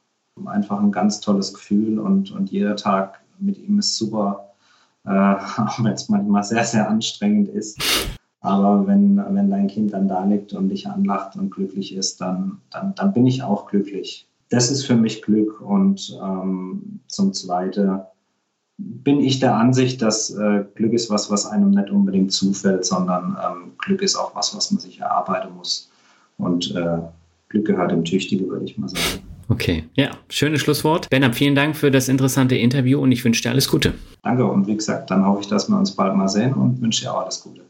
Einfach ein ganz tolles Gefühl und, und jeder Tag mit ihm ist super, äh, [laughs] auch wenn es manchmal sehr, sehr anstrengend ist. Aber wenn, wenn dein Kind dann da liegt und dich anlacht und glücklich ist, dann, dann, dann bin ich auch glücklich. Das ist für mich Glück. Und ähm, zum Zweiten bin ich der Ansicht, dass äh, Glück ist was, was einem nicht unbedingt zufällt, sondern ähm, Glück ist auch was, was man sich erarbeiten muss. Und äh, Glück gehört dem Tüchtige, würde ich mal sagen. Okay, ja, schönes Schlusswort. Bernhard, vielen Dank für das interessante Interview und ich wünsche dir alles Gute. Danke und wie gesagt, dann hoffe ich, dass wir uns bald mal sehen und wünsche dir auch alles Gute.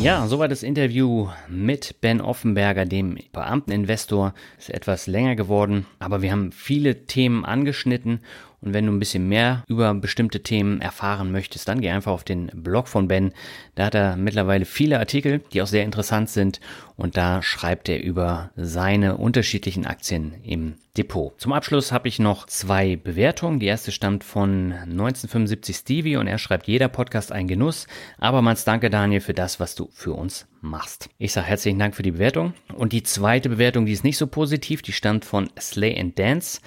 Ja, soweit das Interview mit Ben Offenberger, dem Beamteninvestor. Ist etwas länger geworden, aber wir haben viele Themen angeschnitten und wenn du ein bisschen mehr über bestimmte Themen erfahren möchtest, dann geh einfach auf den Blog von Ben. Da hat er mittlerweile viele Artikel, die auch sehr interessant sind. Und da schreibt er über seine unterschiedlichen Aktien im Depot. Zum Abschluss habe ich noch zwei Bewertungen. Die erste stammt von 1975 Stevie und er schreibt, jeder Podcast ein Genuss. Abermals danke Daniel für das, was du für uns machst. Ich sage herzlichen Dank für die Bewertung. Und die zweite Bewertung, die ist nicht so positiv, die stammt von Slay and Dance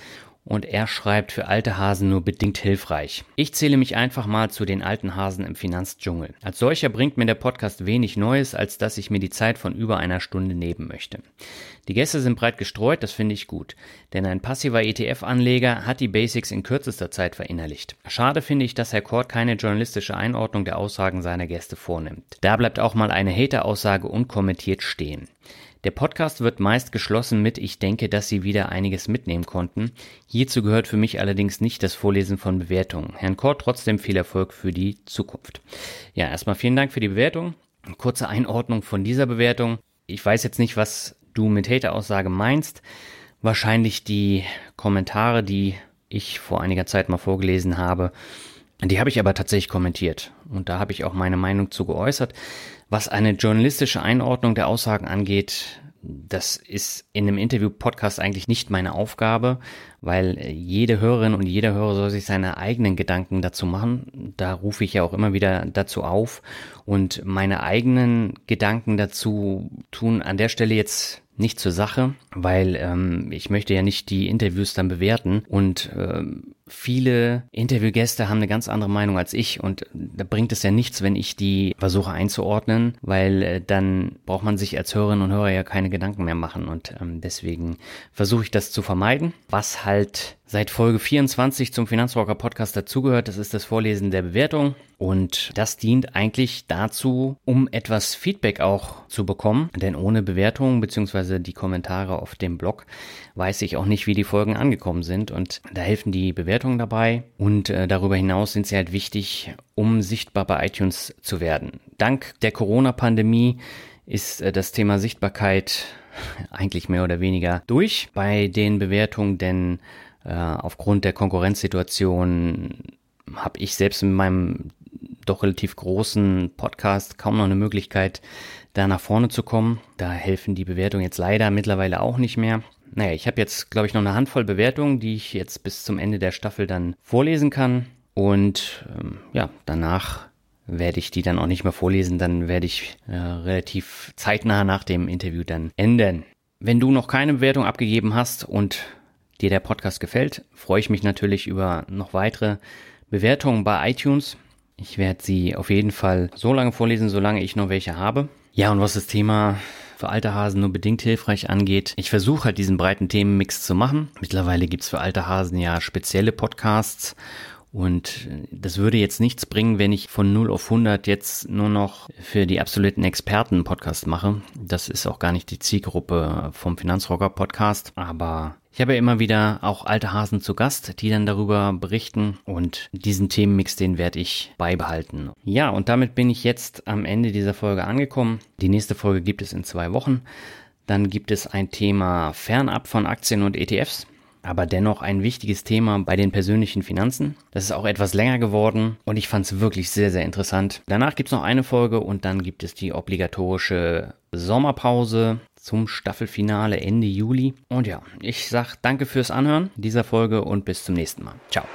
und er schreibt für alte Hasen nur bedingt hilfreich. Ich zähle mich einfach mal zu den alten Hasen im Finanzdschungel. Als solcher bringt mir der Podcast wenig Neues, als dass ich mir die Zeit von über einer Stunde nehmen möchte. Die Gäste sind breit gestreut, das finde ich gut, denn ein passiver ETF-Anleger hat die Basics in kürzester Zeit verinnerlicht. Schade finde ich, dass Herr Kort keine journalistische Einordnung der Aussagen seiner Gäste vornimmt. Da bleibt auch mal eine Hater-Aussage unkommentiert stehen. Der Podcast wird meist geschlossen mit Ich denke, dass Sie wieder einiges mitnehmen konnten. Hierzu gehört für mich allerdings nicht das Vorlesen von Bewertungen. Herrn Kort trotzdem viel Erfolg für die Zukunft. Ja, erstmal vielen Dank für die Bewertung. Kurze Einordnung von dieser Bewertung. Ich weiß jetzt nicht, was du mit Hater-Aussage meinst. Wahrscheinlich die Kommentare, die ich vor einiger Zeit mal vorgelesen habe. Die habe ich aber tatsächlich kommentiert und da habe ich auch meine Meinung zu geäußert. Was eine journalistische Einordnung der Aussagen angeht, das ist in einem Interview-Podcast eigentlich nicht meine Aufgabe, weil jede Hörerin und jeder Hörer soll sich seine eigenen Gedanken dazu machen. Da rufe ich ja auch immer wieder dazu auf. Und meine eigenen Gedanken dazu tun an der Stelle jetzt nicht zur Sache, weil ähm, ich möchte ja nicht die Interviews dann bewerten und ähm, viele Interviewgäste haben eine ganz andere Meinung als ich und da bringt es ja nichts, wenn ich die versuche einzuordnen, weil äh, dann braucht man sich als Hörerin und Hörer ja keine Gedanken mehr machen und ähm, deswegen versuche ich das zu vermeiden. Was halt seit Folge 24 zum Finanzrocker Podcast dazugehört, das ist das Vorlesen der Bewertung. Und das dient eigentlich dazu, um etwas Feedback auch zu bekommen, denn ohne Bewertung beziehungsweise die Kommentare auf dem Blog weiß ich auch nicht, wie die Folgen angekommen sind. Und da helfen die Bewertungen dabei. Und äh, darüber hinaus sind sie halt wichtig, um sichtbar bei iTunes zu werden. Dank der Corona-Pandemie ist äh, das Thema Sichtbarkeit [laughs] eigentlich mehr oder weniger durch bei den Bewertungen, denn äh, aufgrund der Konkurrenzsituation habe ich selbst in meinem doch relativ großen Podcast kaum noch eine Möglichkeit, da nach vorne zu kommen. Da helfen die Bewertungen jetzt leider mittlerweile auch nicht mehr. Naja, ich habe jetzt, glaube ich, noch eine Handvoll Bewertungen, die ich jetzt bis zum Ende der Staffel dann vorlesen kann. Und ähm, ja, danach werde ich die dann auch nicht mehr vorlesen. Dann werde ich äh, relativ zeitnah nach dem Interview dann enden. Wenn du noch keine Bewertung abgegeben hast und dir der Podcast gefällt, freue ich mich natürlich über noch weitere Bewertungen bei iTunes. Ich werde sie auf jeden Fall so lange vorlesen, solange ich noch welche habe. Ja, und was das Thema für alte Hasen nur bedingt hilfreich angeht. Ich versuche halt diesen breiten Themenmix zu machen. Mittlerweile gibt's für alte Hasen ja spezielle Podcasts und das würde jetzt nichts bringen, wenn ich von 0 auf 100 jetzt nur noch für die absoluten Experten Podcast mache. Das ist auch gar nicht die Zielgruppe vom Finanzrocker Podcast. Aber ich habe ja immer wieder auch alte Hasen zu Gast, die dann darüber berichten und diesen Themenmix, den werde ich beibehalten. Ja, und damit bin ich jetzt am Ende dieser Folge angekommen. Die nächste Folge gibt es in zwei Wochen. Dann gibt es ein Thema fernab von Aktien und ETFs aber dennoch ein wichtiges Thema bei den persönlichen Finanzen. Das ist auch etwas länger geworden und ich fand es wirklich sehr, sehr interessant. Danach gibt es noch eine Folge und dann gibt es die obligatorische Sommerpause zum Staffelfinale Ende Juli. Und ja, ich sage danke fürs Anhören dieser Folge und bis zum nächsten Mal. Ciao.